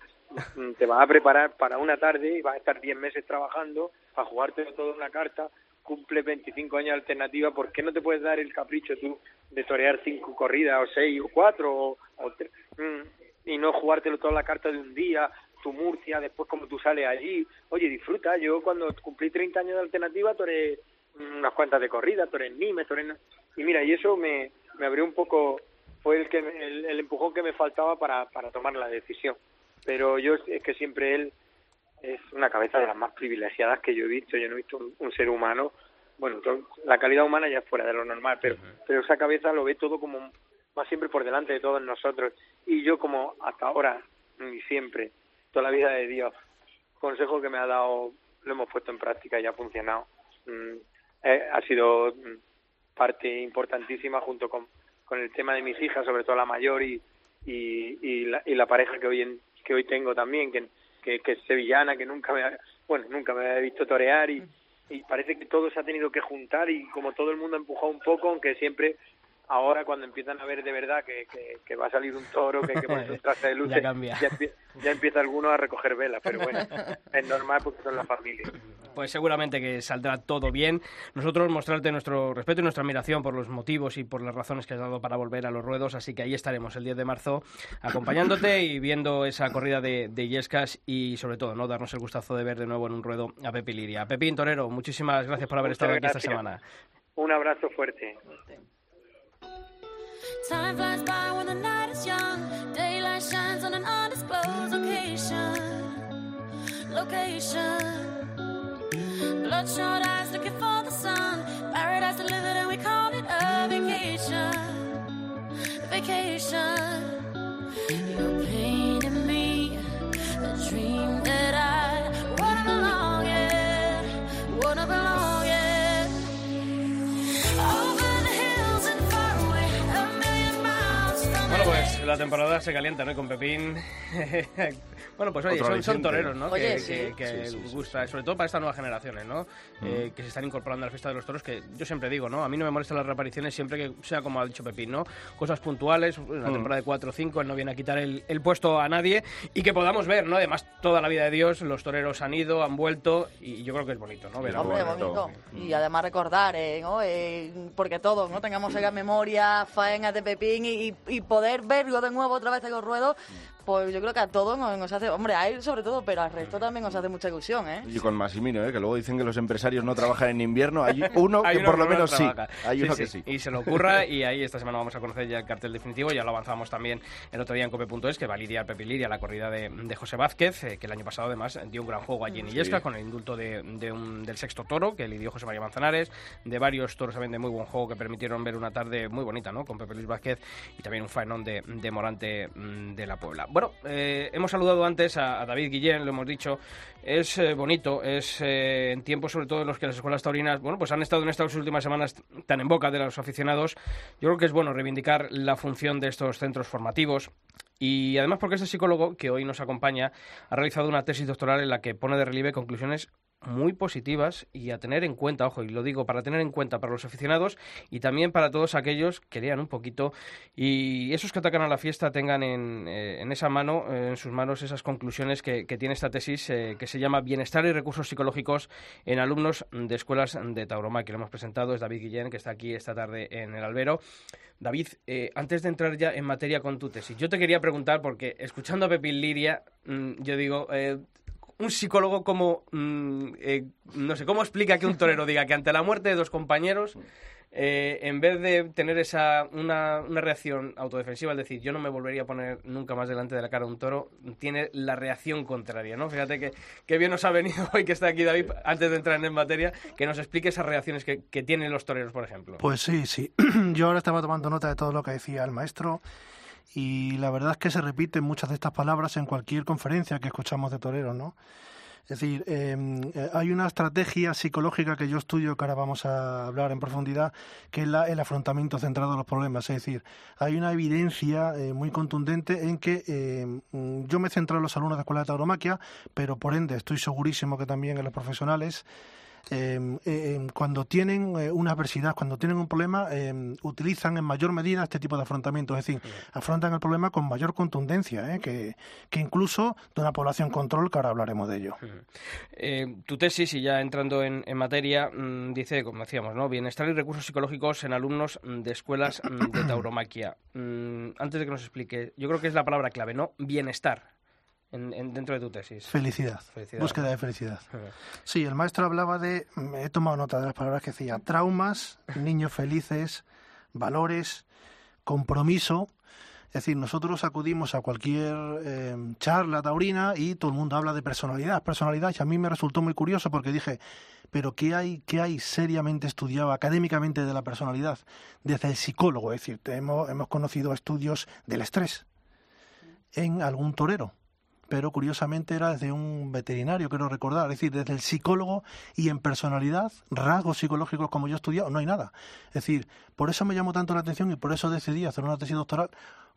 H: mm, te vas a preparar para una tarde y vas a estar 10 meses trabajando para jugarte toda una carta, cumple 25 años de alternativa, ¿por qué no te puedes dar el capricho tú de torear cinco corridas o seis o cuatro o, o tres, mm, y no jugártelo toda la carta de un día, tu Murcia, después como tú sales allí? Oye, disfruta, yo cuando cumplí 30 años de alternativa toré unas cuantas de corrida, toré en Nimes, toré en... Y mira, y eso me, me abrió un poco, fue el, que el, el empujón que me faltaba para, para tomar la decisión. Pero yo es que siempre él es una cabeza de las más privilegiadas que yo he visto. Yo no he visto un, un ser humano, bueno, la calidad humana ya es fuera de lo normal, pero, pero esa cabeza lo ve todo como va siempre por delante de todos nosotros. Y yo como hasta ahora y siempre, toda la vida de Dios, consejo que me ha dado, lo hemos puesto en práctica y ha funcionado. Mm, eh, ha sido mm, parte importantísima junto con, con el tema de mis hijas, sobre todo la mayor y, y, la, y la pareja que hoy en, que hoy tengo también, que, que, que es sevillana, que nunca me ha, bueno, nunca me había visto torear y, y parece que todo se ha tenido que juntar y como todo el mundo ha empujado un poco, aunque siempre ahora cuando empiezan a ver de verdad que, que, que va a salir un toro, que hay que ponerse un traje de luces,
A: Ya cambia.
H: ya, ya empieza alguno a recoger velas, pero bueno, es normal porque son la familia.
A: Pues seguramente que saldrá todo bien. Nosotros mostrarte nuestro respeto y nuestra admiración por los motivos y por las razones que has dado para volver a los ruedos, así que ahí estaremos el 10 de marzo acompañándote y viendo esa corrida de, de Illescas y sobre todo no darnos el gustazo de ver de nuevo en un ruedo a Pepe Liria. Pepín Torero, muchísimas gracias por haber
H: Muchas
A: estado aquí esta semana.
H: Un abrazo fuerte.
I: Time flies by when the night is young. Daylight shines on an undisclosed location. Location. Bloodshot eyes looking for the sun. Paradise delivered and we call it a vacation. Vacation. You're painting me a dream that I LA.
A: temporada se calienta, ¿no? Y Con Pepín. bueno, pues oye, son, son toreros, ¿no?
D: Oye,
A: que
D: sí.
A: que- que
E: Sí, sí, sí.
A: gusta, sobre todo para estas nuevas generaciones, ¿no? Eh, que se están incorporando a la fiesta de los toros, que yo siempre digo, ¿no? A mí no me molestan las reapariciones siempre que sea como ha dicho Pepín, ¿no? Cosas puntuales, una temporada de 4 o 5, él no viene a quitar el, el puesto a nadie y que podamos ver, ¿no? Además, toda la vida de Dios, los toreros han ido, han vuelto y yo creo que es bonito, ¿no? Ver a-
D: Hombre,
E: bonito.
D: bonito. Y además recordar, eh, ¿no? Eh, porque todos no tengamos esa memoria, faenas de Pepín y, y- y poder verlo de nuevo otra vez en los ruedos, pues yo creo que a todos nos, hace, hombre, a él sobre todo, pero al resto también nos hace mucha ilusión, ¿eh?
E: Y con Massimino, ¿eh? que luego dicen que los empresarios no trabajan en invierno. Hay uno
A: Hay
E: que
A: uno
E: por lo menos sí.
A: trabaja.
E: Hay
A: Sí,
E: uno
A: sí.
E: que sí.
A: Y se lo ocurra y ahí esta semana vamos a conocer ya el cartel definitivo. Ya lo avanzamos también el otro día en cope.es que va a lidiar Pepi Liria la corrida de, de José Vázquez, eh, que el año pasado además dio un gran juego allí en Illescas con el indulto de, de un- del sexto toro que lidió José María Manzanares, de varios toros también de muy buen juego que permitieron ver una tarde muy bonita ¿no? con Pepe Luis Vázquez y también un faenón de, de Morante mm, de la Puebla. Bueno, eh, hemos saludado antes a, David Guillén, lo hemos dicho, es eh, bonito, es eh, en tiempos sobre todo en los que las escuelas taurinas, bueno, pues han estado en estas últimas semanas tan en boca de los aficionados. Yo creo que es bueno reivindicar la función de estos centros formativos y además porque este psicólogo que hoy nos acompaña ha realizado una tesis doctoral en la que pone de relieve conclusiones muy positivas y a tener en cuenta, ojo, y lo digo para tener en cuenta para los aficionados y también para todos aquellos que lean un poquito y esos que atacan a la fiesta tengan en, eh, en esa mano, eh, en sus manos, esas conclusiones que, tiene esta tesis eh, que se llama Bienestar y Recursos Psicológicos en alumnos de escuelas de tauromaquia. Lo hemos presentado, es David Guillén, que está aquí esta tarde en el albero. David, antes de entrar ya en materia con tu tesis, yo te quería preguntar, porque escuchando a Pepín Liria, mm, yo digo, un psicólogo como, mm, eh, no sé, ¿cómo explica que un torero diga que ante la muerte de dos compañeros, eh, en vez de tener esa una, una reacción autodefensiva, es decir, yo no me volvería a poner nunca más delante de la cara a un toro, tiene la reacción contraria, ¿no? Fíjate que, que bien nos ha venido hoy que está aquí David, antes de entrar en materia, que nos explique esas reacciones que, que tienen los toreros, por ejemplo.
G: Pues sí, sí. Yo ahora estaba tomando nota de todo lo que decía el maestro y la verdad es que se repiten muchas de estas palabras en cualquier conferencia que escuchamos de toreros, ¿no? Es decir, eh, eh, hay una estrategia psicológica que yo estudio, que ahora vamos a hablar en profundidad, que es la- el afrontamiento centrado a los problemas. Es decir, hay una evidencia eh, muy contundente en que mm, yo me he centrado en los alumnos de escuela de tauromaquia, pero por ende estoy segurísimo que también en los profesionales eh, eh, cuando tienen eh, una adversidad, cuando tienen un problema, eh, utilizan en mayor medida este tipo de afrontamiento, es decir, afrontan el problema con mayor contundencia, eh, que, que incluso de una población control, que ahora hablaremos de ello.
A: Eh, tu tesis, y ya entrando en, en materia, mm, dice, como decíamos, ¿no? Bienestar y recursos psicológicos en alumnos de escuelas mm, de tauromaquia. Mm, antes de que nos explique, yo creo que es la palabra clave, ¿no? Bienestar en, en- dentro de tu tesis.
G: Felicidad,
A: Felicidad.
G: búsqueda de felicidad. Sí, el maestro hablaba de, mm, he tomado nota de las palabras que decía, traumas, niños felices, valores, compromiso. Es decir, nosotros acudimos a cualquier eh, charla taurina y todo el mundo habla de personalidad, personalidad, y a mí me resultó muy curioso porque dije, pero ¿qué hay, qué hay seriamente estudiado académicamente de la personalidad? Desde el psicólogo, es decir, hemos, hemos conocido estudios del estrés en algún torero pero curiosamente era desde un veterinario, quiero recordar, es decir, desde el psicólogo y en personalidad, rasgos psicológicos como yo he estudiado, no hay nada. Es decir, por eso me llamó tanto la atención y por eso decidí hacer una tesis doctoral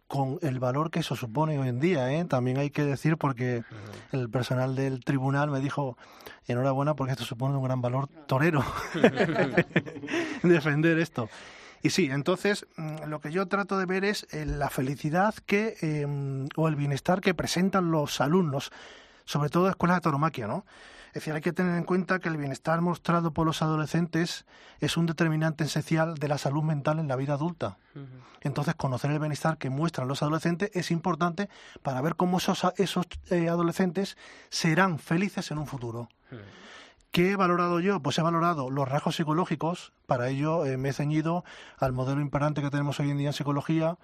G: con el valor que eso supone hoy en día, ¿eh? también hay que decir porque el personal del tribunal me dijo enhorabuena porque esto supone un gran valor torero defender esto. Y sí, entonces mm, lo que yo trato de ver es eh, la felicidad que eh, o el bienestar que presentan los alumnos, sobre todo de escuelas de tauromaquia, ¿no? Es decir, hay que tener en cuenta que el bienestar mostrado por los adolescentes es un determinante esencial de la salud mental en la vida adulta. Entonces, conocer el bienestar que muestran los adolescentes es importante para ver cómo esos, esos eh, adolescentes serán felices en un futuro. ¿Qué he valorado yo? Pues he valorado los rasgos psicológicos. Para ello eh, me he ceñido al modelo imperante que tenemos hoy en día en psicología,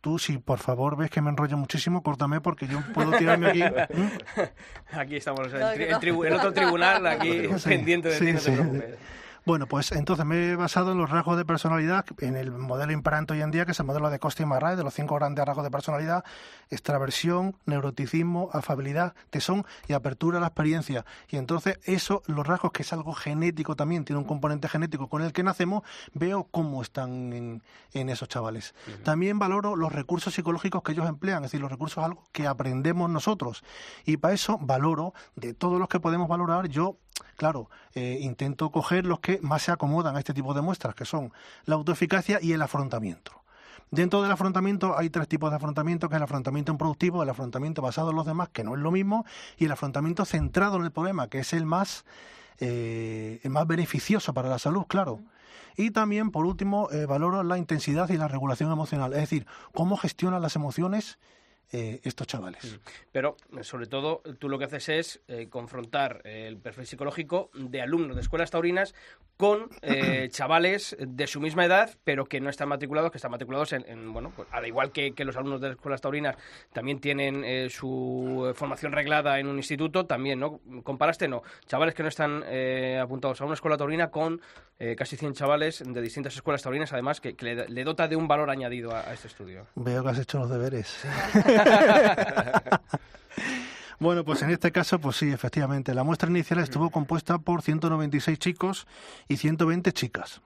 G: tú si por favor ves que me enrollo muchísimo, córtame porque yo puedo tirarme aquí. ¿Mm?
A: Aquí estamos, en,
D: No,
A: tri-
D: que
A: en
D: no.
A: tribu- en otro tribunal, aquí
G: Sí,
A: pendiente de
G: sí,
A: ti, no te
G: sí.
A: preocupes.
G: Bueno, pues entonces me he basado en los rasgos de personalidad, en el modelo imperante hoy en día, que es el modelo de Costa y Marray, de los cinco grandes rasgos de personalidad, extraversión, neuroticismo, afabilidad, tesón y apertura a la experiencia. Y entonces eso, los rasgos, que es algo genético también, tiene un componente genético con el que nacemos, veo cómo están en, en esos chavales. También valoro los recursos psicológicos que ellos emplean, es decir, los recursos algo que aprendemos nosotros. Y para eso valoro, de todos los que podemos valorar, yo Claro, eh, intento coger los que más se acomodan a este tipo de muestras, que son la autoeficacia y el afrontamiento. Dentro del afrontamiento hay tres tipos de afrontamiento, que es el afrontamiento improductivo, el afrontamiento basado en los demás, que no es lo mismo, y el afrontamiento centrado en el problema, que es el más, eh, el más beneficioso para la salud, claro. Y también, por último, eh, valoro la intensidad y la regulación emocional, es decir, cómo gestionan las emociones eh, estos chavales.
A: Pero, eh, sobre todo, tú lo que haces es eh, confrontar eh, el perfil psicológico de alumnos de escuelas taurinas con eh, chavales de su misma edad, pero que no están matriculados, que están matriculados en, en, bueno, pues, al igual que, que los alumnos de escuelas taurinas también tienen eh, su formación reglada en un instituto, también, ¿no? Comparaste, no. Chavales que no están eh, apuntados a una escuela taurina con eh, casi 100 chavales de distintas escuelas taurinas, además, que, que le, le dota de un valor añadido a, a este estudio.
G: Veo que has hecho los deberes. Bueno, pues en este caso, pues sí, efectivamente. La muestra inicial estuvo compuesta por 196 chicos y 120 chicas.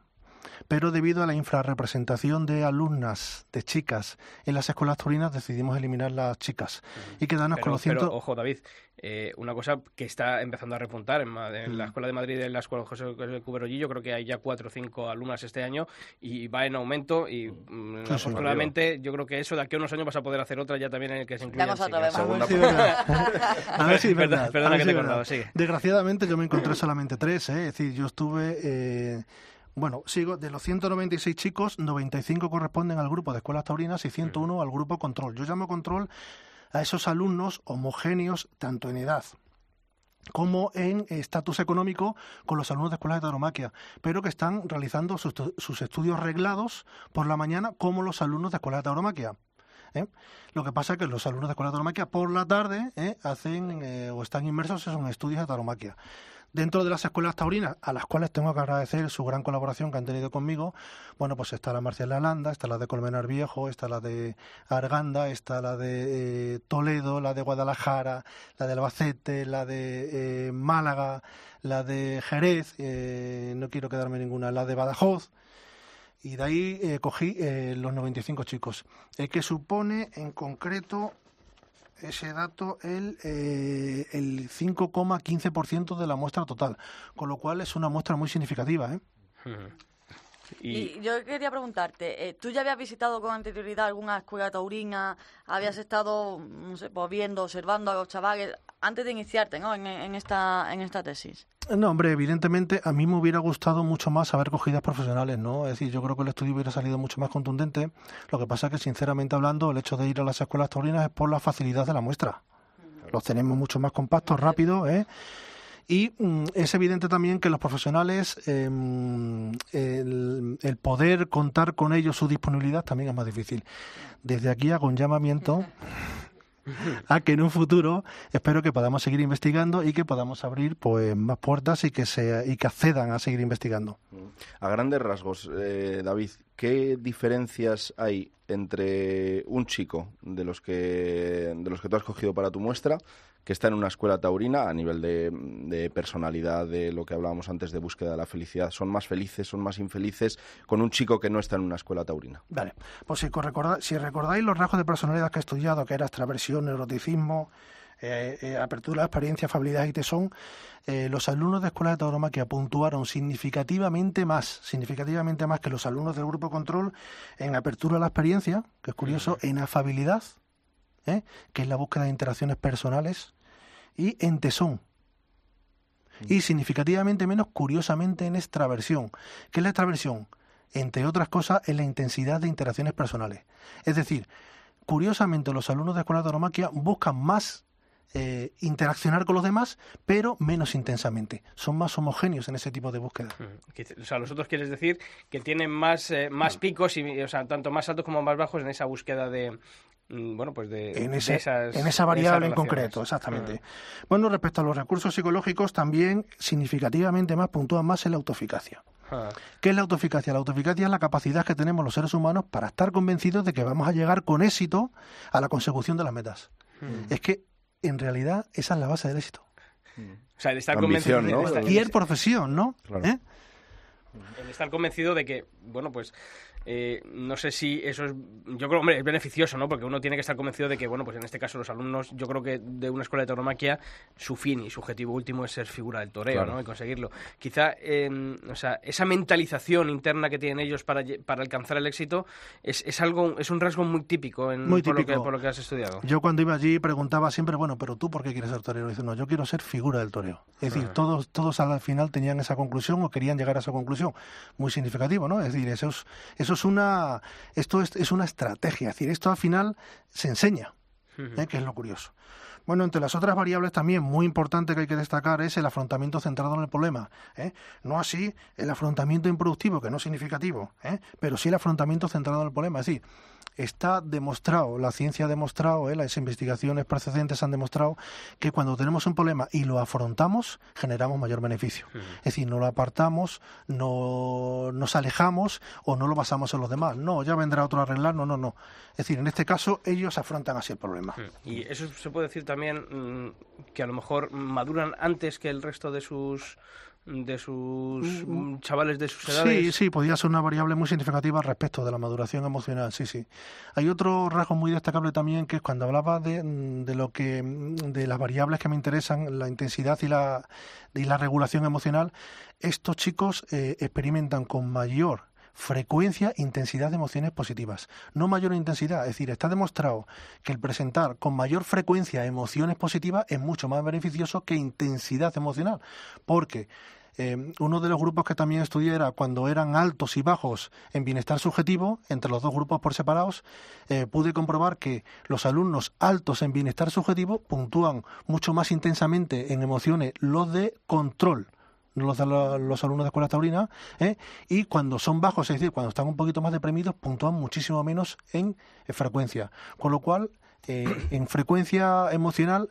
G: Pero debido a la infrarrepresentación de alumnas, de chicas, en las escuelas taurinas decidimos eliminar las chicas y quedarnos
A: Pero,
G: con los
A: pero,
G: 100...
A: ojo, David, eh, una cosa que está empezando a repuntar en, la
G: Mm.
A: Escuela de Madrid, en la Escuela José Cuberollí, yo creo que hay ya cuatro o cinco alumnas este año y va en aumento y mm,
G: sí.
A: afortunadamente yo creo que eso de aquí a unos años vas a poder hacer otra ya también en el que se incluyan chicas.
G: A ver si es verdad. A ver si es verdad.
A: perdona
G: A ver
A: que
G: si
A: te he
G: verdad.
A: sigue.
G: Desgraciadamente yo me encontré solamente tres, ¿eh? es decir, yo estuve... eh, Bueno, sigo, de los 196 chicos, 95 corresponden al grupo de escuelas taurinas y 101 al grupo control. Yo llamo control a esos alumnos homogéneos tanto en edad como en estatus económico con los alumnos de escuelas de tauromaquia, pero que están realizando sus, sus estudios reglados por la mañana como los alumnos de escuelas de tauromaquia. ¿eh? Lo que pasa es que los alumnos de escuela de tauromaquia por la tarde ¿eh? hacen eh, o están inmersos en estudios de tauromaquia. Dentro de las escuelas taurinas, a las cuales tengo que agradecer su gran colaboración que han tenido conmigo, bueno, pues está la Marcial Alanda, está la de Colmenar Viejo, está la de Arganda, está la de eh, Toledo, la de Guadalajara, la de Albacete, la de eh, Málaga, la de Jerez, eh, no quiero quedarme ninguna, la de Badajoz, y de ahí eh, cogí eh, los 95 chicos, el que supone en concreto ese dato el, eh, el 5,15% de la muestra total, con lo cual es una muestra muy significativa. ¿eh?
A: Y,
D: Y yo quería preguntarte, eh, ¿tú ya habías visitado con anterioridad alguna escuela taurina? ¿Habías estado, no sé, pues viendo, observando a los chavales antes de iniciarte ¿no? en, en esta, en esta tesis?
G: No, hombre, evidentemente a mí me hubiera gustado mucho más haber cogidas profesionales, ¿no? Es decir, yo creo que el estudio hubiera salido mucho más contundente. Lo que pasa es que, sinceramente hablando, el hecho de ir a las escuelas taurinas es por la facilidad de la muestra. Los tenemos mucho más compactos, rápidos, ¿eh? Y mm, es evidente también que los profesionales, eh, el, el poder contar con ellos su disponibilidad también es más difícil. Desde aquí hago un llamamiento a que en un futuro espero que podamos seguir investigando y que podamos abrir pues más puertas y que se y que accedan a seguir investigando.
E: A grandes rasgos, eh, David, ¿qué diferencias hay entre un chico de los que de los que tú has cogido para tu muestra que está en una escuela taurina a nivel de, de personalidad, de lo que hablábamos antes de búsqueda de la felicidad? ¿Son más felices, son más infelices con un chico que no está en una escuela taurina?
G: Vale, pues si, recordáis los rasgos de personalidad que he estudiado, que era extraversión, neuroticismo, eh, eh, apertura, experiencia, afabilidad y tesón, eh, los alumnos de escuela de tauromaquia puntuaron significativamente más, significativamente más que los alumnos del grupo control en apertura a la experiencia, que es curioso, en afabilidad, ¿eh? que es la búsqueda de interacciones personales, y en tesón. Y significativamente menos, curiosamente, en extraversión. ¿Qué es la extraversión? Entre otras cosas, es la intensidad de interacciones personales. Es decir, curiosamente, los alumnos de escuela de tauromaquia buscan más eh, interaccionar con los demás, pero menos intensamente. Son más homogéneos en ese tipo de búsqueda.
A: Mm, O sea, los otros quieres decir que tienen más, eh, más picos, y, o sea, tanto más altos como más bajos en esa búsqueda de, mm, bueno, pues de,
G: en,
A: de esas
G: en esa variable en concreto, exactamente. Bueno, respecto a los recursos psicológicos, también significativamente más puntúan más en la autoeficacia.
A: Ah,
G: ¿Qué es la autoeficacia? La autoeficacia es la capacidad que tenemos los seres humanos para estar convencidos de que vamos a llegar con éxito a la consecución de las metas.
A: mm.
G: Es que, en realidad, esa es la base del éxito.
A: O sea, el estar convencido,
E: ¿no?
A: de- de-
G: Cualquier profesión, ¿no?
E: Claro.
G: ¿Eh?
A: el estar convencido de que, bueno, pues eh, no sé si eso es, yo creo, hombre, es beneficioso, ¿no? Porque uno tiene que estar convencido de que, bueno, pues en este caso los alumnos, yo creo que de una escuela de tauromaquia, su fin y su objetivo último es ser figura del toreo,
E: Claro.
A: ¿no? Y conseguirlo. Quizá, eh, o sea, esa mentalización interna que tienen ellos para, para alcanzar el éxito es, es algo, es un rasgo muy típico, en,
G: Muy
A: por, Lo que, por lo que has estudiado.
G: Yo cuando iba allí preguntaba siempre, bueno, pero tú por qué quieres ser torero? Dice, no, yo quiero ser figura del toreo. Es decir, todos, todos al final tenían esa conclusión o querían llegar a esa conclusión. Muy significativo, ¿no? Es decir, eso es, eso es una, esto es, es una estrategia. Es decir, esto al final se enseña. ¿eh? que es lo curioso. Bueno, entre las otras variables también muy importante que hay que destacar es el afrontamiento centrado en el problema. ¿eh? No así el afrontamiento improductivo, que no es significativo, ¿eh? pero sí el afrontamiento centrado en el problema. Es decir, está demostrado, la ciencia ha demostrado, ¿eh? las investigaciones precedentes han demostrado que cuando tenemos un problema y lo afrontamos, generamos mayor beneficio. Es decir, no lo apartamos, no nos alejamos o no lo basamos en los demás. No, ya vendrá otro a arreglar, no, no, no. Es decir, en este caso ellos afrontan así el problema.
A: Y eso se puede decir también mm, que a lo mejor maduran antes que el resto de sus de sus mm, chavales de sus
G: Sí,
A: edades.
G: sí, podría ser una variable muy significativa respecto de la maduración emocional, sí, sí. Hay otro rasgo muy destacable también que es cuando hablaba de, mm, de lo que mm, de las variables que me interesan, la intensidad y la y la regulación emocional, estos chicos eh, experimentan con mayor frecuencia, intensidad de emociones positivas. No mayor intensidad, es decir, está demostrado que el presentar con mayor frecuencia emociones positivas es mucho más beneficioso que intensidad emocional, porque eh, uno de los grupos que también estudié era cuando eran altos y bajos en bienestar subjetivo, entre los dos grupos por separados, eh, pude comprobar que los alumnos altos en bienestar subjetivo puntúan mucho más intensamente en emociones los de control los alumnos de escuela taurina, ¿eh? y cuando son bajos, es decir, cuando están un poquito más deprimidos, puntúan muchísimo menos en eh, frecuencia. Con lo cual, eh, en frecuencia emocional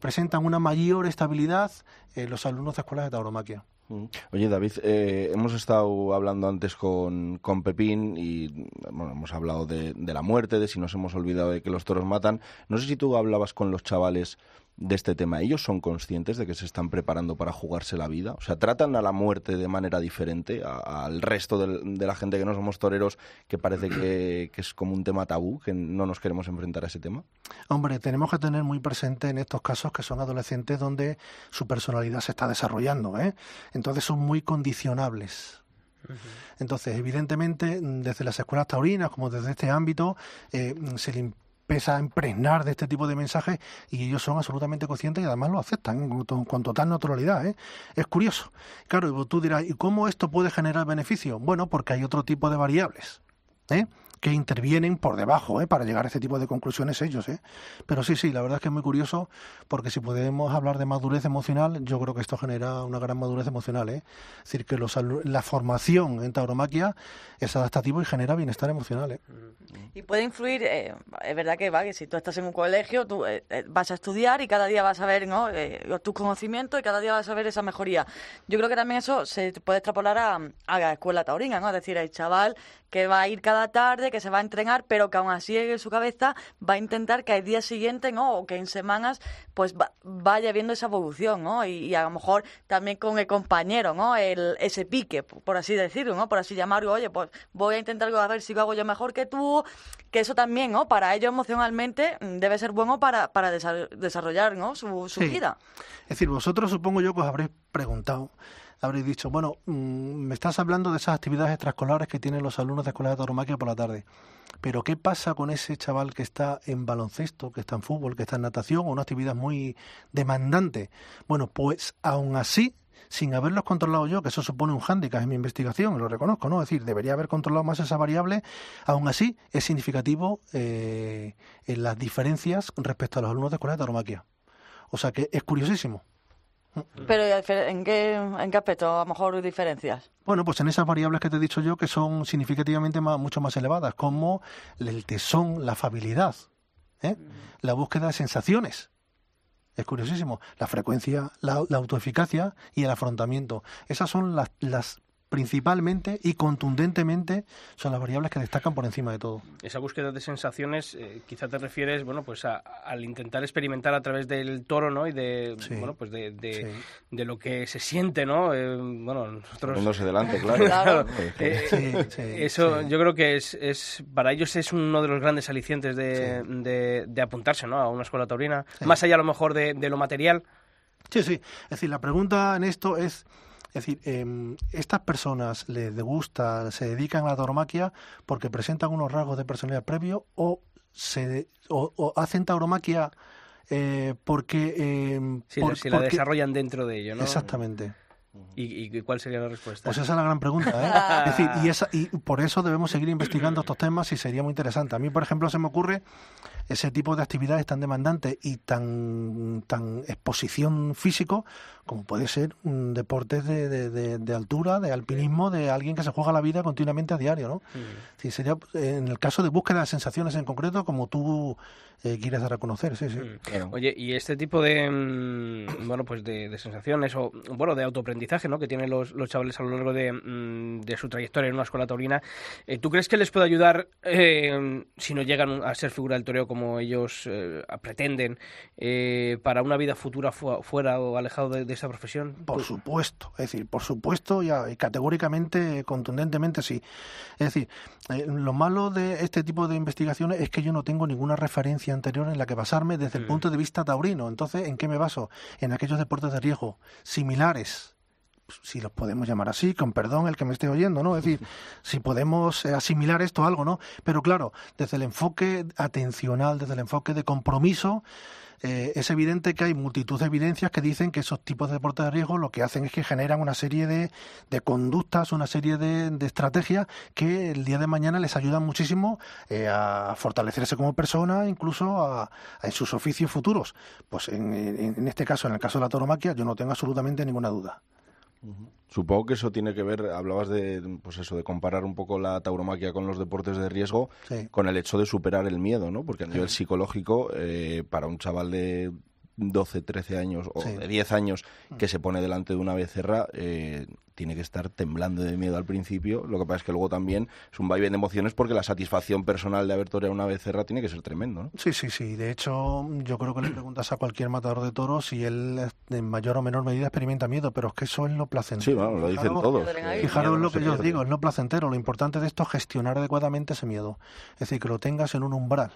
G: presentan una mayor estabilidad los alumnos de escuelas de tauromaquia.
E: Mm. Oye, David, hemos estado hablando antes con, con Pepín y hemos hablado de la muerte, de si nos hemos olvidado de que los toros matan. No sé si tú hablabas con los chavales de este tema. ¿Ellos son conscientes de que se están preparando para jugarse la vida? O sea, ¿tratan a la muerte de manera diferente al resto del- de, la gente que no somos toreros, que parece que, que es como un tema tabú, que no nos queremos enfrentar a ese tema?
G: Hombre, tenemos que tener muy presente en estos casos que son adolescentes donde su personalidad se está desarrollando, ¿eh? Entonces son muy condicionables. Entonces, evidentemente, desde las escuelas taurinas, como desde este ámbito, eh, se le empieza a impregnar de este tipo de mensajes y ellos son absolutamente conscientes y además lo aceptan con, to- con total naturalidad. ¿eh? Es curioso. Claro, y tú dirás, ¿y cómo esto puede generar beneficio? Bueno, porque hay otro tipo de variables. ¿eh? Que intervienen por debajo ¿eh? para llegar a este tipo de conclusiones ellos. ¿eh? Pero sí, sí, la verdad es que es muy curioso porque si podemos hablar de madurez emocional, yo creo que esto genera una gran madurez emocional. ¿eh? Es decir, que los, la formación en tauromaquia es adaptativo y genera bienestar emocional. ¿eh?
D: Y puede influir, eh, es verdad que va, que si tú estás en un colegio, tú eh, eh, vas a estudiar y cada día vas a ver ¿no? Eh, tus conocimientos y cada día vas a ver esa mejoría. Yo creo que también eso se puede extrapolar a, a la escuela taurina, ¿no? Es decir, el chaval que va a ir cada tarde, que se va a entrenar, pero que aún así en su cabeza va a intentar que al día siguiente, ¿no? O que en semanas, pues va- vaya viendo esa evolución, ¿no? Y, y a lo mejor también con el compañero, ¿no? El, ese pique, por así decirlo, ¿no? Por así llamarlo, oye, pues voy a intentar a ver si lo hago yo mejor que tú, que eso también, ¿no? Para ellos emocionalmente mm, debe ser bueno para, para desa- desarrollar, ¿no? Su, su
G: Sí.
D: vida.
G: Es decir, vosotros supongo yo que os habréis preguntado, habréis dicho, bueno, mm, me estás hablando de esas actividades extraescolares que tienen los alumnos de escuela de tauromaquia por la tarde. Pero ¿qué pasa con ese chaval que está en baloncesto, que está en fútbol, que está en natación o una actividad muy demandante? Bueno, pues aún así, sin haberlos controlado yo, que eso supone un hándicap en mi investigación, lo reconozco, ¿no? Es decir, debería haber controlado más esa variable, aún así es significativo eh, en las diferencias respecto a los alumnos de escuela de tauromaquia. O sea que es curiosísimo.
D: Pero ¿en qué, ¿en qué aspecto a lo mejor diferencias?
G: Bueno, pues en esas variables que te he dicho yo que son significativamente más, mucho más elevadas, como el tesón, la afabilidad, ¿eh? la búsqueda de sensaciones. Es curiosísimo. La frecuencia, la, la autoeficacia y el afrontamiento. Esas son las, las principalmente y contundentemente son las variables que destacan por encima de todo.
A: Esa búsqueda de sensaciones, eh, quizá te refieres, bueno, pues a- al intentar experimentar a través del toro, ¿no? Y de,
G: Sí.
A: bueno, pues de, de,
G: Sí.
A: de lo que se siente, ¿no? Eh, bueno, nosotros...
E: Poniéndose delante, claro.
D: Claro.
A: Eh,
G: Sí, sí,
A: eso
G: sí.
A: yo creo que es, es para ellos es uno de los grandes alicientes de, de, de apuntarse ¿no? a una escuela taurina, más allá a lo mejor de, de lo material.
G: Sí, sí. Es decir, la pregunta en esto es, es decir, em, estas personas les gusta, se dedican a la tauromaquia porque presentan unos rasgos de personalidad previo o se o, o hacen tauromaquia eh, porque,
A: Si,
G: por-
A: si la
G: porque-
A: desarrollan dentro de ello, ¿no?
G: exactamente.
A: ¿Y, y cuál sería la respuesta?
G: Pues esa es la gran pregunta, ¿eh? Es decir, y, esa, y por eso debemos seguir investigando estos temas y sería muy interesante. A mí, por ejemplo, se me ocurre ese tipo de actividades tan demandantes y tan, tan exposición físico como puede ser un deporte de, de, de- de altura, de alpinismo, de alguien que se juega la vida continuamente a diario, ¿no? Sí, sería eh, en el caso de búsqueda de sensaciones en concreto, como tú eh, quieres dar a conocer, sí, sí.
A: Mm. Oye, y este tipo de mm, bueno pues de, de sensaciones o bueno de autoaprendizaje ¿no? que tienen los, los chavales a lo largo de, mm, de su trayectoria en una escuela taurina, eh, ¿tú crees que les puede ayudar eh, si no llegan a ser figura del toreo como ellos eh, pretenden eh, para una vida futura fu- fuera o alejado de, de esa profesión?
G: Por
A: Tú-
G: supuesto, es decir, por supuesto y, a- y categóricamente, contundentemente sí. Es decir, eh, lo malo de este tipo de investigaciones es que yo no tengo ninguna referencia anterior en la que basarme desde el
A: Mm.
G: punto de vista taurino. Entonces, ¿en qué me baso? En aquellos deportes de riesgo similares si los podemos llamar así, con perdón el que me esté oyendo, ¿no? Es decir, si podemos eh, asimilar esto a algo, ¿no? Pero claro, desde el enfoque atencional, desde el enfoque de compromiso, eh, es evidente que hay multitud de evidencias que dicen que esos tipos de deportes de riesgo lo que hacen es que generan una serie de, de conductas, una serie de, de estrategias que el día de mañana les ayudan muchísimo eh, a fortalecerse como persona, incluso a, en sus oficios futuros. Pues en, en- en este caso, en el caso de la tauromaquia, yo no tengo absolutamente ninguna duda.
E: Supongo que eso tiene que ver, hablabas de, pues eso, de comparar un poco la tauromaquia con los deportes de riesgo,
G: Sí.
E: con el hecho de superar el miedo, ¿no? Porque a nivel psicológico, eh, para un chaval de 12, 13 años o
G: Sí.
E: de 10 años que se pone delante de una becerra, eh, tiene que estar temblando de miedo al principio. Lo que pasa es que luego también es un vaivén de emociones porque la satisfacción personal de haber toreado una becerra tiene que ser tremendo, ¿no?
G: Sí, sí, sí. De hecho, yo creo que le preguntas a cualquier matador de toros si él en mayor o menor medida experimenta miedo, pero es que eso es lo placentero.
E: Sí, bueno, lo dicen
G: Fijaros-
E: todos.
G: Fijaros
E: miedo
G: lo que yo os digo, es lo placentero. Lo importante de esto es gestionar adecuadamente ese miedo. Es decir, que lo tengas en un umbral,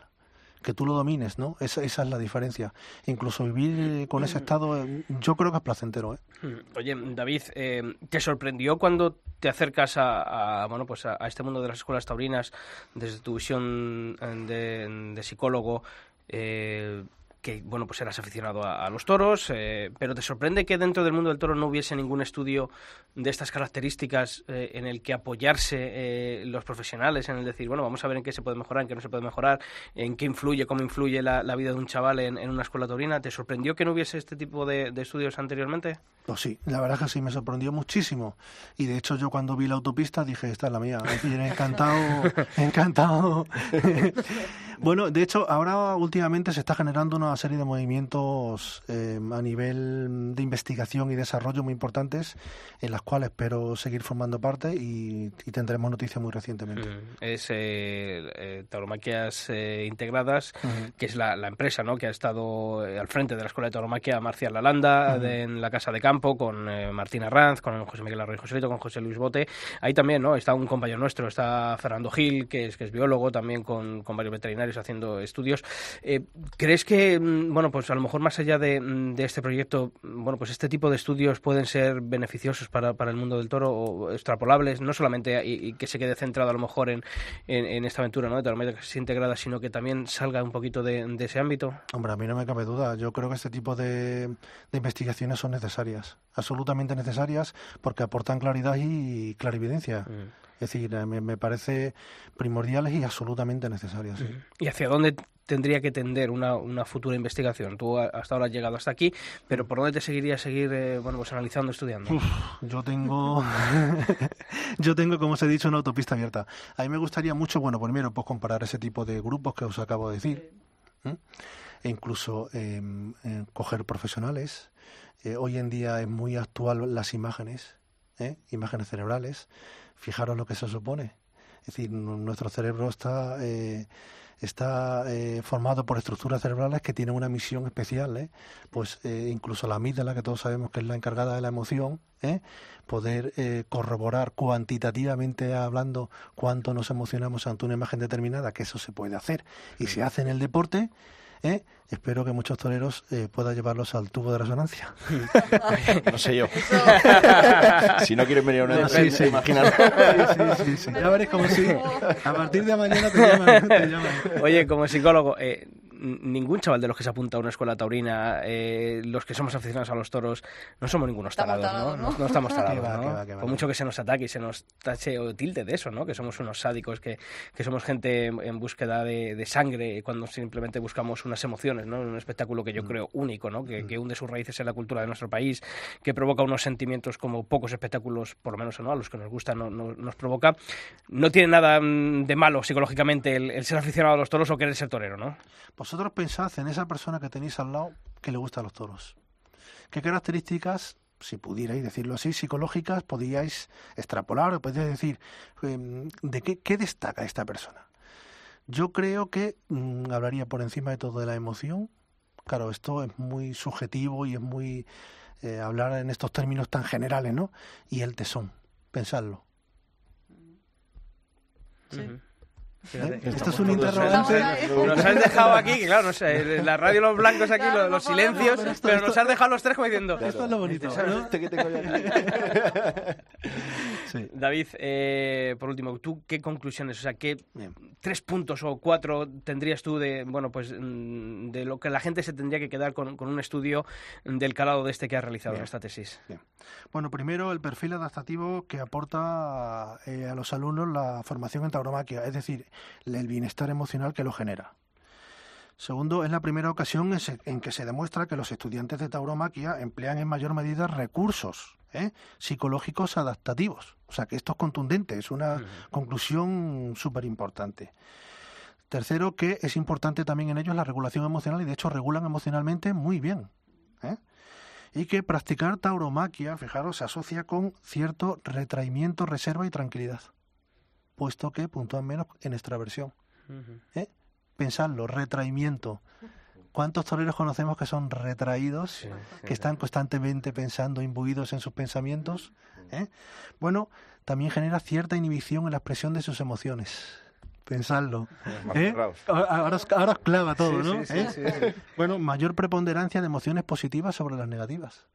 G: que tú lo domines, ¿no? Esa, esa es la diferencia. Incluso vivir eh, con ese estado, eh, yo creo que es placentero, ¿eh?
A: Mm. Oye, David, eh, ¿te sorprendió cuando te acercas a, a, bueno, pues a, a este mundo de las escuelas taurinas desde tu visión eh, de, de psicólogo? eh, que bueno pues eras aficionado a, a los toros, eh, pero te sorprende que dentro del mundo del toro no hubiese ningún estudio de estas características eh, en el que apoyarse eh, los profesionales, en el decir, bueno, vamos a ver en qué se puede mejorar, en qué no se puede mejorar, en qué influye, cómo influye la, la vida de un chaval en, en una escuela taurina. ¿Te sorprendió que no hubiese este tipo de, de estudios anteriormente?
G: Pues sí, la verdad es que sí, me sorprendió muchísimo. Y de hecho yo cuando vi la autopista dije, esta es la mía. Encantado, encantado. bueno, de hecho, ahora últimamente se está generando una serie de movimientos eh, a nivel de investigación y desarrollo muy importantes, en las cuales espero seguir formando parte y, y tendremos noticias muy recientemente.
A: Mm, Es eh, eh, Tauromaquias eh, Integradas,
G: Ujú.
A: que es la, la empresa ¿no? que ha estado eh, al frente de la Escuela de Tauromaquia Marcial Lalanda,
G: Ujú.
A: de- en la Casa de Campo, con Martín Arranz, con José Miguel Arroyo Joselito, con José Luis Bote. Ahí también ¿no? está un compañero nuestro, está Fernando Gil, que es, que es biólogo, también con, con varios veterinarios haciendo estudios. Eh, ¿Crees que, bueno, pues a lo mejor más allá de, mm, de este proyecto, mm, bueno, pues este tipo de estudios pueden ser beneficiosos para, para el mundo del toro o extrapolables, no solamente y, y que se quede centrado a lo mejor en, en, en esta aventura ¿no? de tauromaquias integradas, sino que también salga un poquito de, de ese ámbito?
G: Hombre, a mí no me cabe duda. Yo creo que este tipo de, de investigaciones son necesarias, absolutamente necesarias, porque aportan claridad y clarividencia.
A: Mm.
G: Es decir, eh, me, me parece primordiales y absolutamente necesarias. sí.
A: ¿Y hacia dónde tendría que tender una, una futura investigación? Tú hasta ahora has llegado hasta aquí, pero ¿por dónde te seguirías seguir eh, bueno, pues analizando, estudiando?
G: Yo tengo, yo tengo, como os he dicho, una autopista abierta. A mí me gustaría mucho, bueno, primero, pues comparar ese tipo de grupos que os acabo de decir, e incluso eh, eh, coger profesionales. Eh, hoy en día es muy actual las imágenes, ¿eh? imágenes cerebrales. Fijaros lo que se supone. Es decir, nu- nuestro cerebro está eh, está eh, formado por estructuras cerebrales que tienen una misión especial, ¿eh? pues eh, incluso la amígdala, que todos sabemos que es la encargada de la emoción, ¿eh? poder eh, corroborar cuantitativamente hablando cuánto nos emocionamos ante una imagen determinada, que eso se puede hacer y se hace en el deporte. ¿Eh? Espero que muchos toreros eh, puedan llevarlos al tubo de resonancia.
E: No sé yo. si no quieren venir a una
G: sí, sí.
E: imagínate.
G: Sí, sí, sí. Ya verás como sí. A partir de mañana te llaman. te llaman.
A: Oye, como psicólogo, eh, ningún chaval de los que se apunta a una escuela taurina, eh, los que somos aficionados a los toros, no somos ningunos tarados, ¿no?
D: ¿no?
A: Estamos tarados,
G: va,
A: ¿no?
G: qué va, qué va,
A: Por mucho que se nos ataque y se nos tache o tilde de eso, ¿no? Que somos unos sádicos, que, que somos gente en búsqueda de, de sangre cuando simplemente buscamos unas emociones, ¿no? Un espectáculo
G: Mm.
A: que yo creo único, ¿no? Que, que hunde sus raíces en la cultura de nuestro país, que provoca unos sentimientos como pocos espectáculos, por lo menos ¿no? a los que nos gusta, no, no- nos provoca. No tiene nada mm, de malo psicológicamente el, el ser aficionado a los toros o querer ser torero, ¿no?
G: Vosotros pensad en esa persona que tenéis al lado que le gustan los toros. ¿Qué características, si pudierais decirlo así, psicológicas, podíais extrapolar o decir em, de qué, qué destaca esta persona? Yo creo que mm, hablaría por encima de todo de la emoción. Claro, esto es muy subjetivo y es muy eh, hablar en estos términos tan generales, ¿no? Y el tesón, pensadlo.
A: Ujú.
G: ¿Eh? Esto es un interrogante.
A: Nos has dejado aquí, que claro, no sé, en la radio los blancos aquí,
D: Claro,
A: los, los
D: no
A: silencios,
G: Pero esto-
A: pero
G: esto-
A: nos has dejado los tres como diciendo...
G: Esto es lo bonito. ¿no?
E: Este que tengo yo aquí.
G: Sí.
A: David, eh, por último, ¿tú qué conclusiones, o sea, qué
G: Bien.
A: tres puntos o cuatro tendrías tú de, bueno, pues mm, de lo que la gente se tendría que quedar con, con un estudio del calado de este que has realizado en
G: Bien.
A: esta tesis?
G: Bueno, primero el perfil adaptativo que aporta eh, a los alumnos la formación en tauromaquia, es decir, el bienestar emocional que lo genera. Segundo, es la primera ocasión en, que se demuestra que los estudiantes de tauromaquia emplean en mayor medida recursos ¿eh? psicológicos adaptativos. O sea que esto es contundente, es una conclusión súper importante. Tercero, que es importante también en ellos la regulación emocional y de hecho regulan emocionalmente muy bien. ¿eh? y que practicar tauromaquia, fijaros, se asocia con cierto retraimiento, reserva y tranquilidad, puesto que puntúan menos en extraversión. ¿eh? Pensadlo, retraimiento. ¿Cuántos toreros conocemos que son retraídos, que están constantemente pensando, imbuidos en sus pensamientos? ¿eh? Bueno, también genera cierta inhibición en la expresión de sus emociones. Pensadlo. ¿eh? Ahora, os, ahora os clava todo, ¿no? ¿Eh? Bueno, mayor preponderancia de emociones positivas sobre las negativas.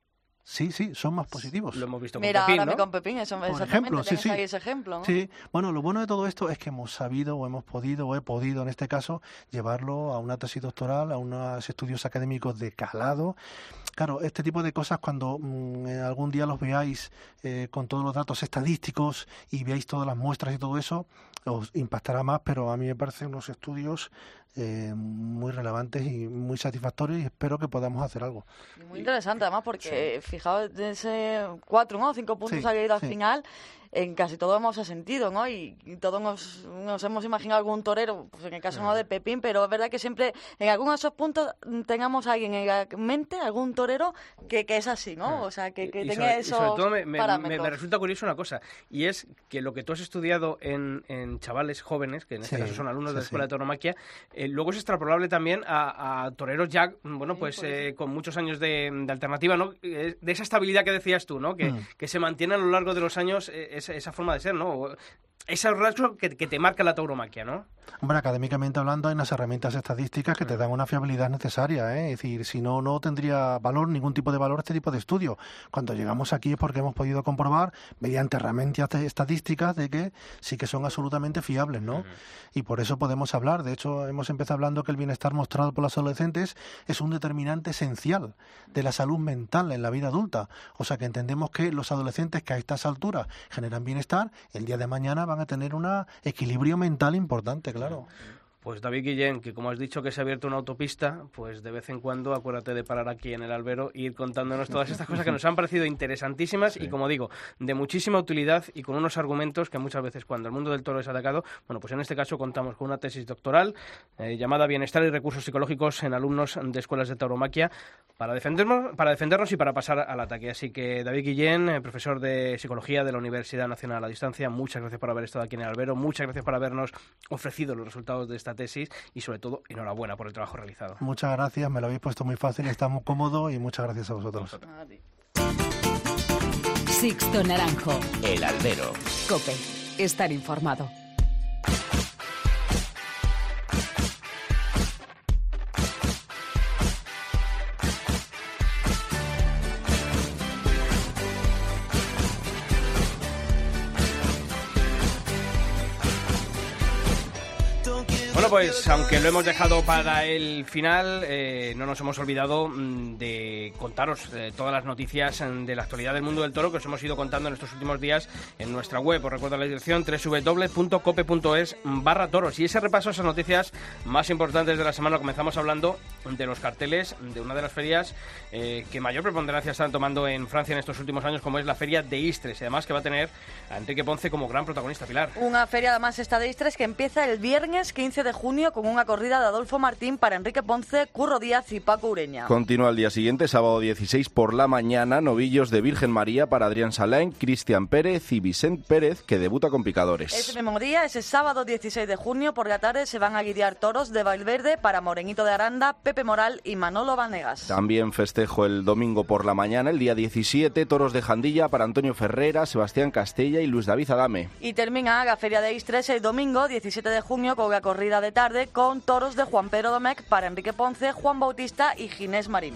G: Sí, sí, son más positivos.
A: Lo hemos visto
D: Mira,
A: con Pepín,
D: ahora
A: ¿no?
D: con Pepín, eso
G: Por
D: exactamente,
G: ejemplo, sí, sí.
D: ahí ese ejemplo, ¿no?
G: Sí, bueno, lo bueno de todo esto es que hemos sabido o hemos podido o he podido en este caso llevarlo a una tesis doctoral, a unos estudios académicos de calado. Claro, este tipo de cosas cuando mm, eh, algún día los veáis eh, con todos los datos estadísticos y veáis todas las muestras y todo eso, os impactará más, pero a mí me parecen unos estudios eh, muy relevantes y muy satisfactorios y espero que podamos hacer algo.
D: Y Muy interesante, además, porque fijaos, de ese cuatro ¿no? cinco puntos
G: Sí,
D: ha ido al
G: sí.
D: final, en casi todo hemos sentido, ¿no? Y, y todos nos, nos hemos imaginado algún torero, pues en el caso no de Pepín, pero es verdad que siempre en algunos de esos puntos tengamos a alguien en la mente, algún torero, que, que es así, ¿no? O sea, que, que
A: Y
D: tenga
A: sobre, y
D: esos
A: sobre todo me, me- me-
D: parámetros.
A: me resulta curioso una cosa, y es que lo que tú has estudiado en, en chavales jóvenes, que en este
G: Sí,
A: caso son alumnos
G: sí,
A: de la Escuela
G: sí.
A: de Tauromaquia, eh, luego es extrapolable también a, a toreros ya, bueno,
D: Sí,
A: pues eh, con muchos años de, de alternativa, ¿no? Eh, De esa estabilidad que decías tú, ¿no? Que,
G: Mm.
A: que se mantiene a lo largo de los años eh, esa, forma de ser, ¿no? O Ese rasgo que, que te marca la tauromaquia, ¿no?
G: Hombre, académicamente hablando hay unas herramientas estadísticas que te dan una fiabilidad necesaria, ¿eh? es decir, si no, no tendría valor, ningún tipo de valor este tipo de estudio. Cuando llegamos aquí es porque hemos podido comprobar, mediante herramientas estadísticas, de que sí que son absolutamente fiables, ¿no? Y por eso podemos hablar, de hecho, hemos empezado hablando que el bienestar mostrado por los adolescentes es un determinante esencial de la salud mental en la vida adulta. O sea que entendemos que los adolescentes que a estas alturas generan bienestar, el día de mañana van a tener un equilibrio mental importante, claro.
A: Pues David Guillén, que como has dicho que se ha abierto una autopista, pues de vez en cuando acuérdate de parar aquí en el albero e ir contándonos todas estas cosas que nos han parecido interesantísimas y como digo, de muchísima utilidad y con unos argumentos que muchas veces cuando el mundo del toro es atacado, bueno, pues en este caso contamos con una tesis doctoral eh, llamada Bienestar y Recursos Psicológicos en alumnos de escuelas de tauromaquia para defendernos, para defendernos y para pasar al ataque. Así que David Guillén, eh, profesor de Psicología de la Universidad Nacional a Distancia, muchas gracias por haber estado aquí en el albero, muchas gracias por habernos ofrecido los resultados de esta tesis y sobre todo enhorabuena por el trabajo realizado.
G: Muchas gracias, me lo habéis puesto muy fácil, está muy cómodo y muchas gracias a vosotros.
B: Sixto Naranjo.
C: El albero.
B: Cope. Estar informado.
A: Pues aunque lo hemos dejado para el final, eh, no nos hemos olvidado mm, de contaros eh, todas las noticias mm, de la actualidad del mundo del toro que os hemos ido contando en estos últimos días en nuestra web. Os recuerdo la dirección www.cope.es barra toros. Y ese repaso a esas noticias más importantes de la semana comenzamos hablando de los carteles de una de las ferias eh, que mayor preponderancia están tomando en Francia en estos últimos años, como es la feria de Istres. Y además que va a tener a Enrique Ponce como gran protagonista, Pilar.
D: Una feria además esta de Istres que empieza el viernes 15 de junio con una corrida de Adolfo Martín para Enrique Ponce, Curro Díaz y Paco Ureña.
E: Continúa el día siguiente, sábado 16 por la mañana, novillos de Virgen María para Adrián Salain, Cristian Pérez y Vicente Pérez, que debuta con picadores.
D: Ese mismo día, ese sábado 16 de junio, por la tarde se van a guiar toros de Valverde para Morenito de Aranda, Pepe Moral y Manolo Vanegas.
E: También festejo el domingo por la mañana, el día 17, toros de Jandilla para Antonio Ferrera, Sebastián Castella y Luis David Adame.
D: Y termina la Feria de Istres el domingo 17 de junio con la corrida de tarde con toros de Juan Pedro Domecq para Enrique Ponce, Juan Bautista y Ginés Marín.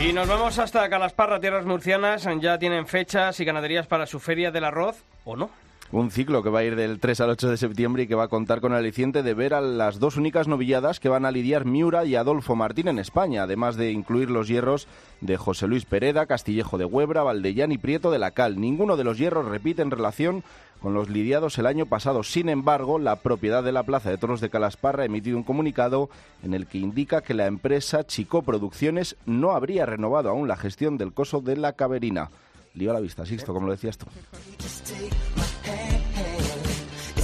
A: Y nos vamos hasta Calasparra, tierras murcianas. Ya tienen fechas y ganaderías para su feria del arroz, ¿o no?
E: Un ciclo que va a ir del 3 al 8 de septiembre y que va a contar con el aliciente de ver a las dos únicas novilladas que van a lidiar Miura y Adolfo Martín en España, además de incluir los hierros de José Luis Pereda, Castillejo de Huebra, Valdellán y Prieto de la Cal. Ninguno de los hierros repite en relación con los lidiados el año pasado. Sin embargo, la propiedad de la Plaza de Toros de Calasparra ha emitido un comunicado en el que indica que la empresa Chico Producciones no habría renovado aún la gestión del coso de la Caberina. Lío a la vista, Sixto, como lo decías tú.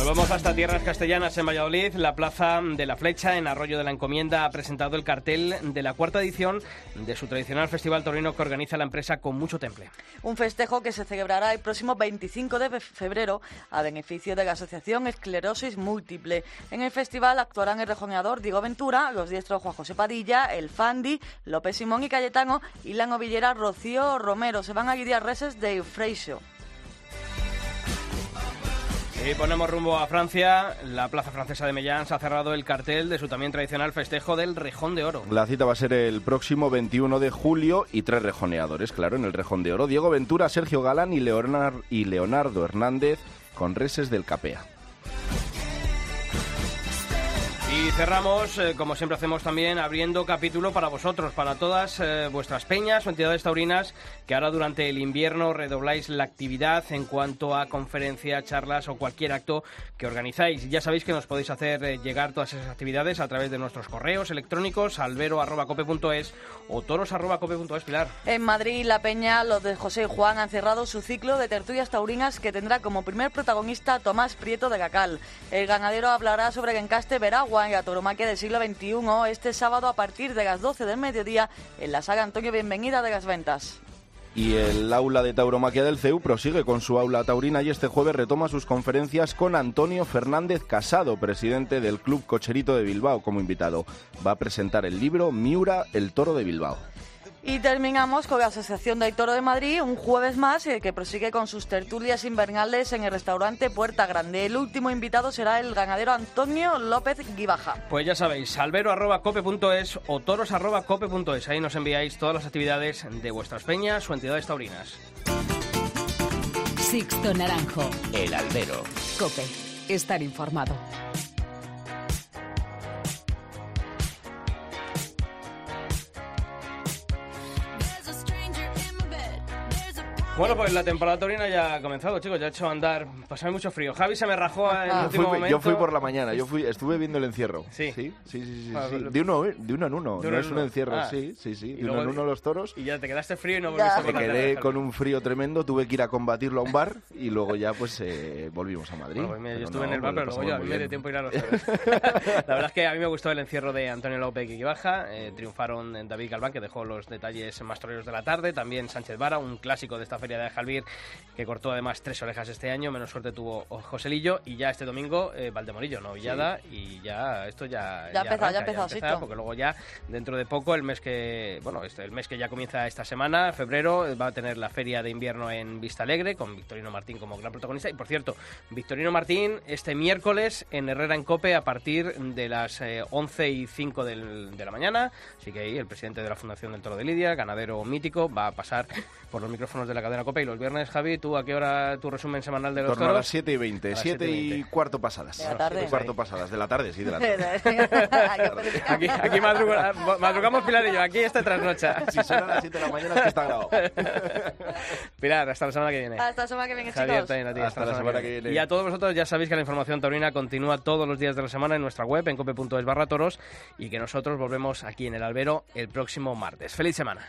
A: Nos vamos hasta tierras castellanas en Valladolid. La Plaza de la Flecha, en Arroyo de la Encomienda, ha presentado el cartel de la cuarta edición de su tradicional festival torino que organiza la empresa con mucho temple.
D: Un festejo que se celebrará el próximo 25 de febrero a beneficio de la Asociación Esclerosis Múltiple. En el festival actuarán el rejoneador Diego Ventura, los diestros Juan José Padilla, el Fandi, López Simón y Cayetano y la novillera Rocío Romero. Se van a guiar reses de Eufrasio.
A: Y ponemos rumbo a Francia. La plaza francesa de Mellán se ha cerrado el cartel de su también tradicional festejo del Rejón de Oro.
E: La cita va a ser el próximo 21 de julio y tres rejoneadores, claro, en el Rejón de Oro. Diego Ventura, Sergio Galán y Leonardo Hernández con reses del Capea.
A: Y cerramos, eh, como siempre hacemos también, abriendo capítulo para vosotros, para todas eh, vuestras peñas o entidades taurinas que ahora durante el invierno redobláis la actividad en cuanto a conferencias, charlas o cualquier acto que organizáis. Ya sabéis que nos podéis hacer eh, llegar todas esas actividades a través de nuestros correos electrónicos albero.cope.es o toros.cope.es, Pilar.
D: En Madrid, La Peña, los de José y Juan han cerrado su ciclo de tertulias taurinas que tendrá como primer protagonista Tomás Prieto de Gacal. El ganadero hablará sobre el encaste Veragua y la tauromaquia del siglo XXI este sábado a partir de las 12 del mediodía en la saga Antonio Bienvenida de las Ventas.
E: Y el aula de tauromaquia del CEU prosigue con su aula taurina y este jueves retoma sus conferencias con Antonio Fernández Casado, presidente del Club Cocherito de Bilbao, como invitado. Va a presentar el libro Miura, el toro de Bilbao.
D: Y terminamos con la Asociación del Toro de Madrid, un jueves más, eh, que prosigue con sus tertulias invernales en el restaurante Puerta Grande. El último invitado será el ganadero Antonio López Guibaja.
A: Pues ya sabéis, albero.cope.es o toros.cope.es. Ahí nos enviáis todas las actividades de vuestras peñas o entidades taurinas.
B: Sixto Naranjo.
C: El albero.
B: Cope. Estar informado.
A: Bueno, pues la temporada taurina ya ha comenzado, chicos. Ya ha hecho andar. Hay mucho frío. Javi se me rajó en el
D: Ah.
E: Yo
A: último
E: fui,
A: momento.
E: yo fui por la mañana, yo fui, estuve viendo el encierro.
A: Sí.
E: Sí, sí, sí. sí,
A: Ah,
E: sí.
A: lo-
E: De, uno, de uno en uno, no
A: en
E: es un encierro,
A: Ah.
E: sí, sí, sí. De uno en uno los toros.
A: Y ya te quedaste frío y no
D: Ya.
A: volviste a
E: Me quedé con un frío tremendo, tuve que ir a combatirlo a un bar y luego ya pues eh, volvimos a Madrid.
A: Bueno, pues yo
E: Pero
A: estuve en
E: no,
A: el bar,
E: pues
A: pero
E: lo
A: luego yo a
E: pasamos
A: mí
E: muy
A: me dio tiempo ir a los toros. La verdad es que a mí me gustó el encierro de Antonio López y Baja. Eh, triunfaron en David Galván, que dejó los detalles más toreros de la tarde. También Sánchez Vara, un clásico de esta feria de Jalvir, que cortó además tres orejas este año. Menos suerte tuvo Joselillo. Y ya este domingo, eh, Valdemorillo, Novillada. Y ya, esto ya.
D: Ya ha empezado, ya ha empezado.
A: Porque luego ya, dentro de poco, el mes que. Bueno, este, el mes que ya comienza esta semana, febrero, va a tener la feria de invierno en Vista Alegre, con Victorino Martín como gran protagonista. Y por cierto, Victorino Martín este miércoles en Herrera en Cope a partir de las eh, 11 y 5 del- de la mañana. Así que ahí el presidente de la Fundación del Toro de Lidia, ganadero mítico, va a pasar por los micrófonos de la cadena Cope. Y los viernes, Javi, ¿tú a qué hora tu resumen semanal de los
E: Torno a
A: toros?
E: las 7 y 20,
A: A las
E: 7
A: 7 y
E: y
A: 20.
E: cuarto pasadas.
D: De la tarde.
E: Siete y cuarto pasadas, de la tarde, sí, de la tarde.
A: Aquí, aquí madruga- madrugamos Pilar y yo, aquí este trasnocha.
E: Si son a las 7 de la mañana es que está grabado.
A: Pilar, hasta la semana que viene.
D: Hasta la semana que viene,
A: Javier,
D: chicos.
A: también a ti,
E: Hasta la semana que viene.
A: Y a todos vosotros ya sabéis que la información taurina continúa todos los días de la semana en nuestra web, en cope.es barra toros, y que nosotros volvemos aquí en el albero el próximo martes. ¡Feliz semana!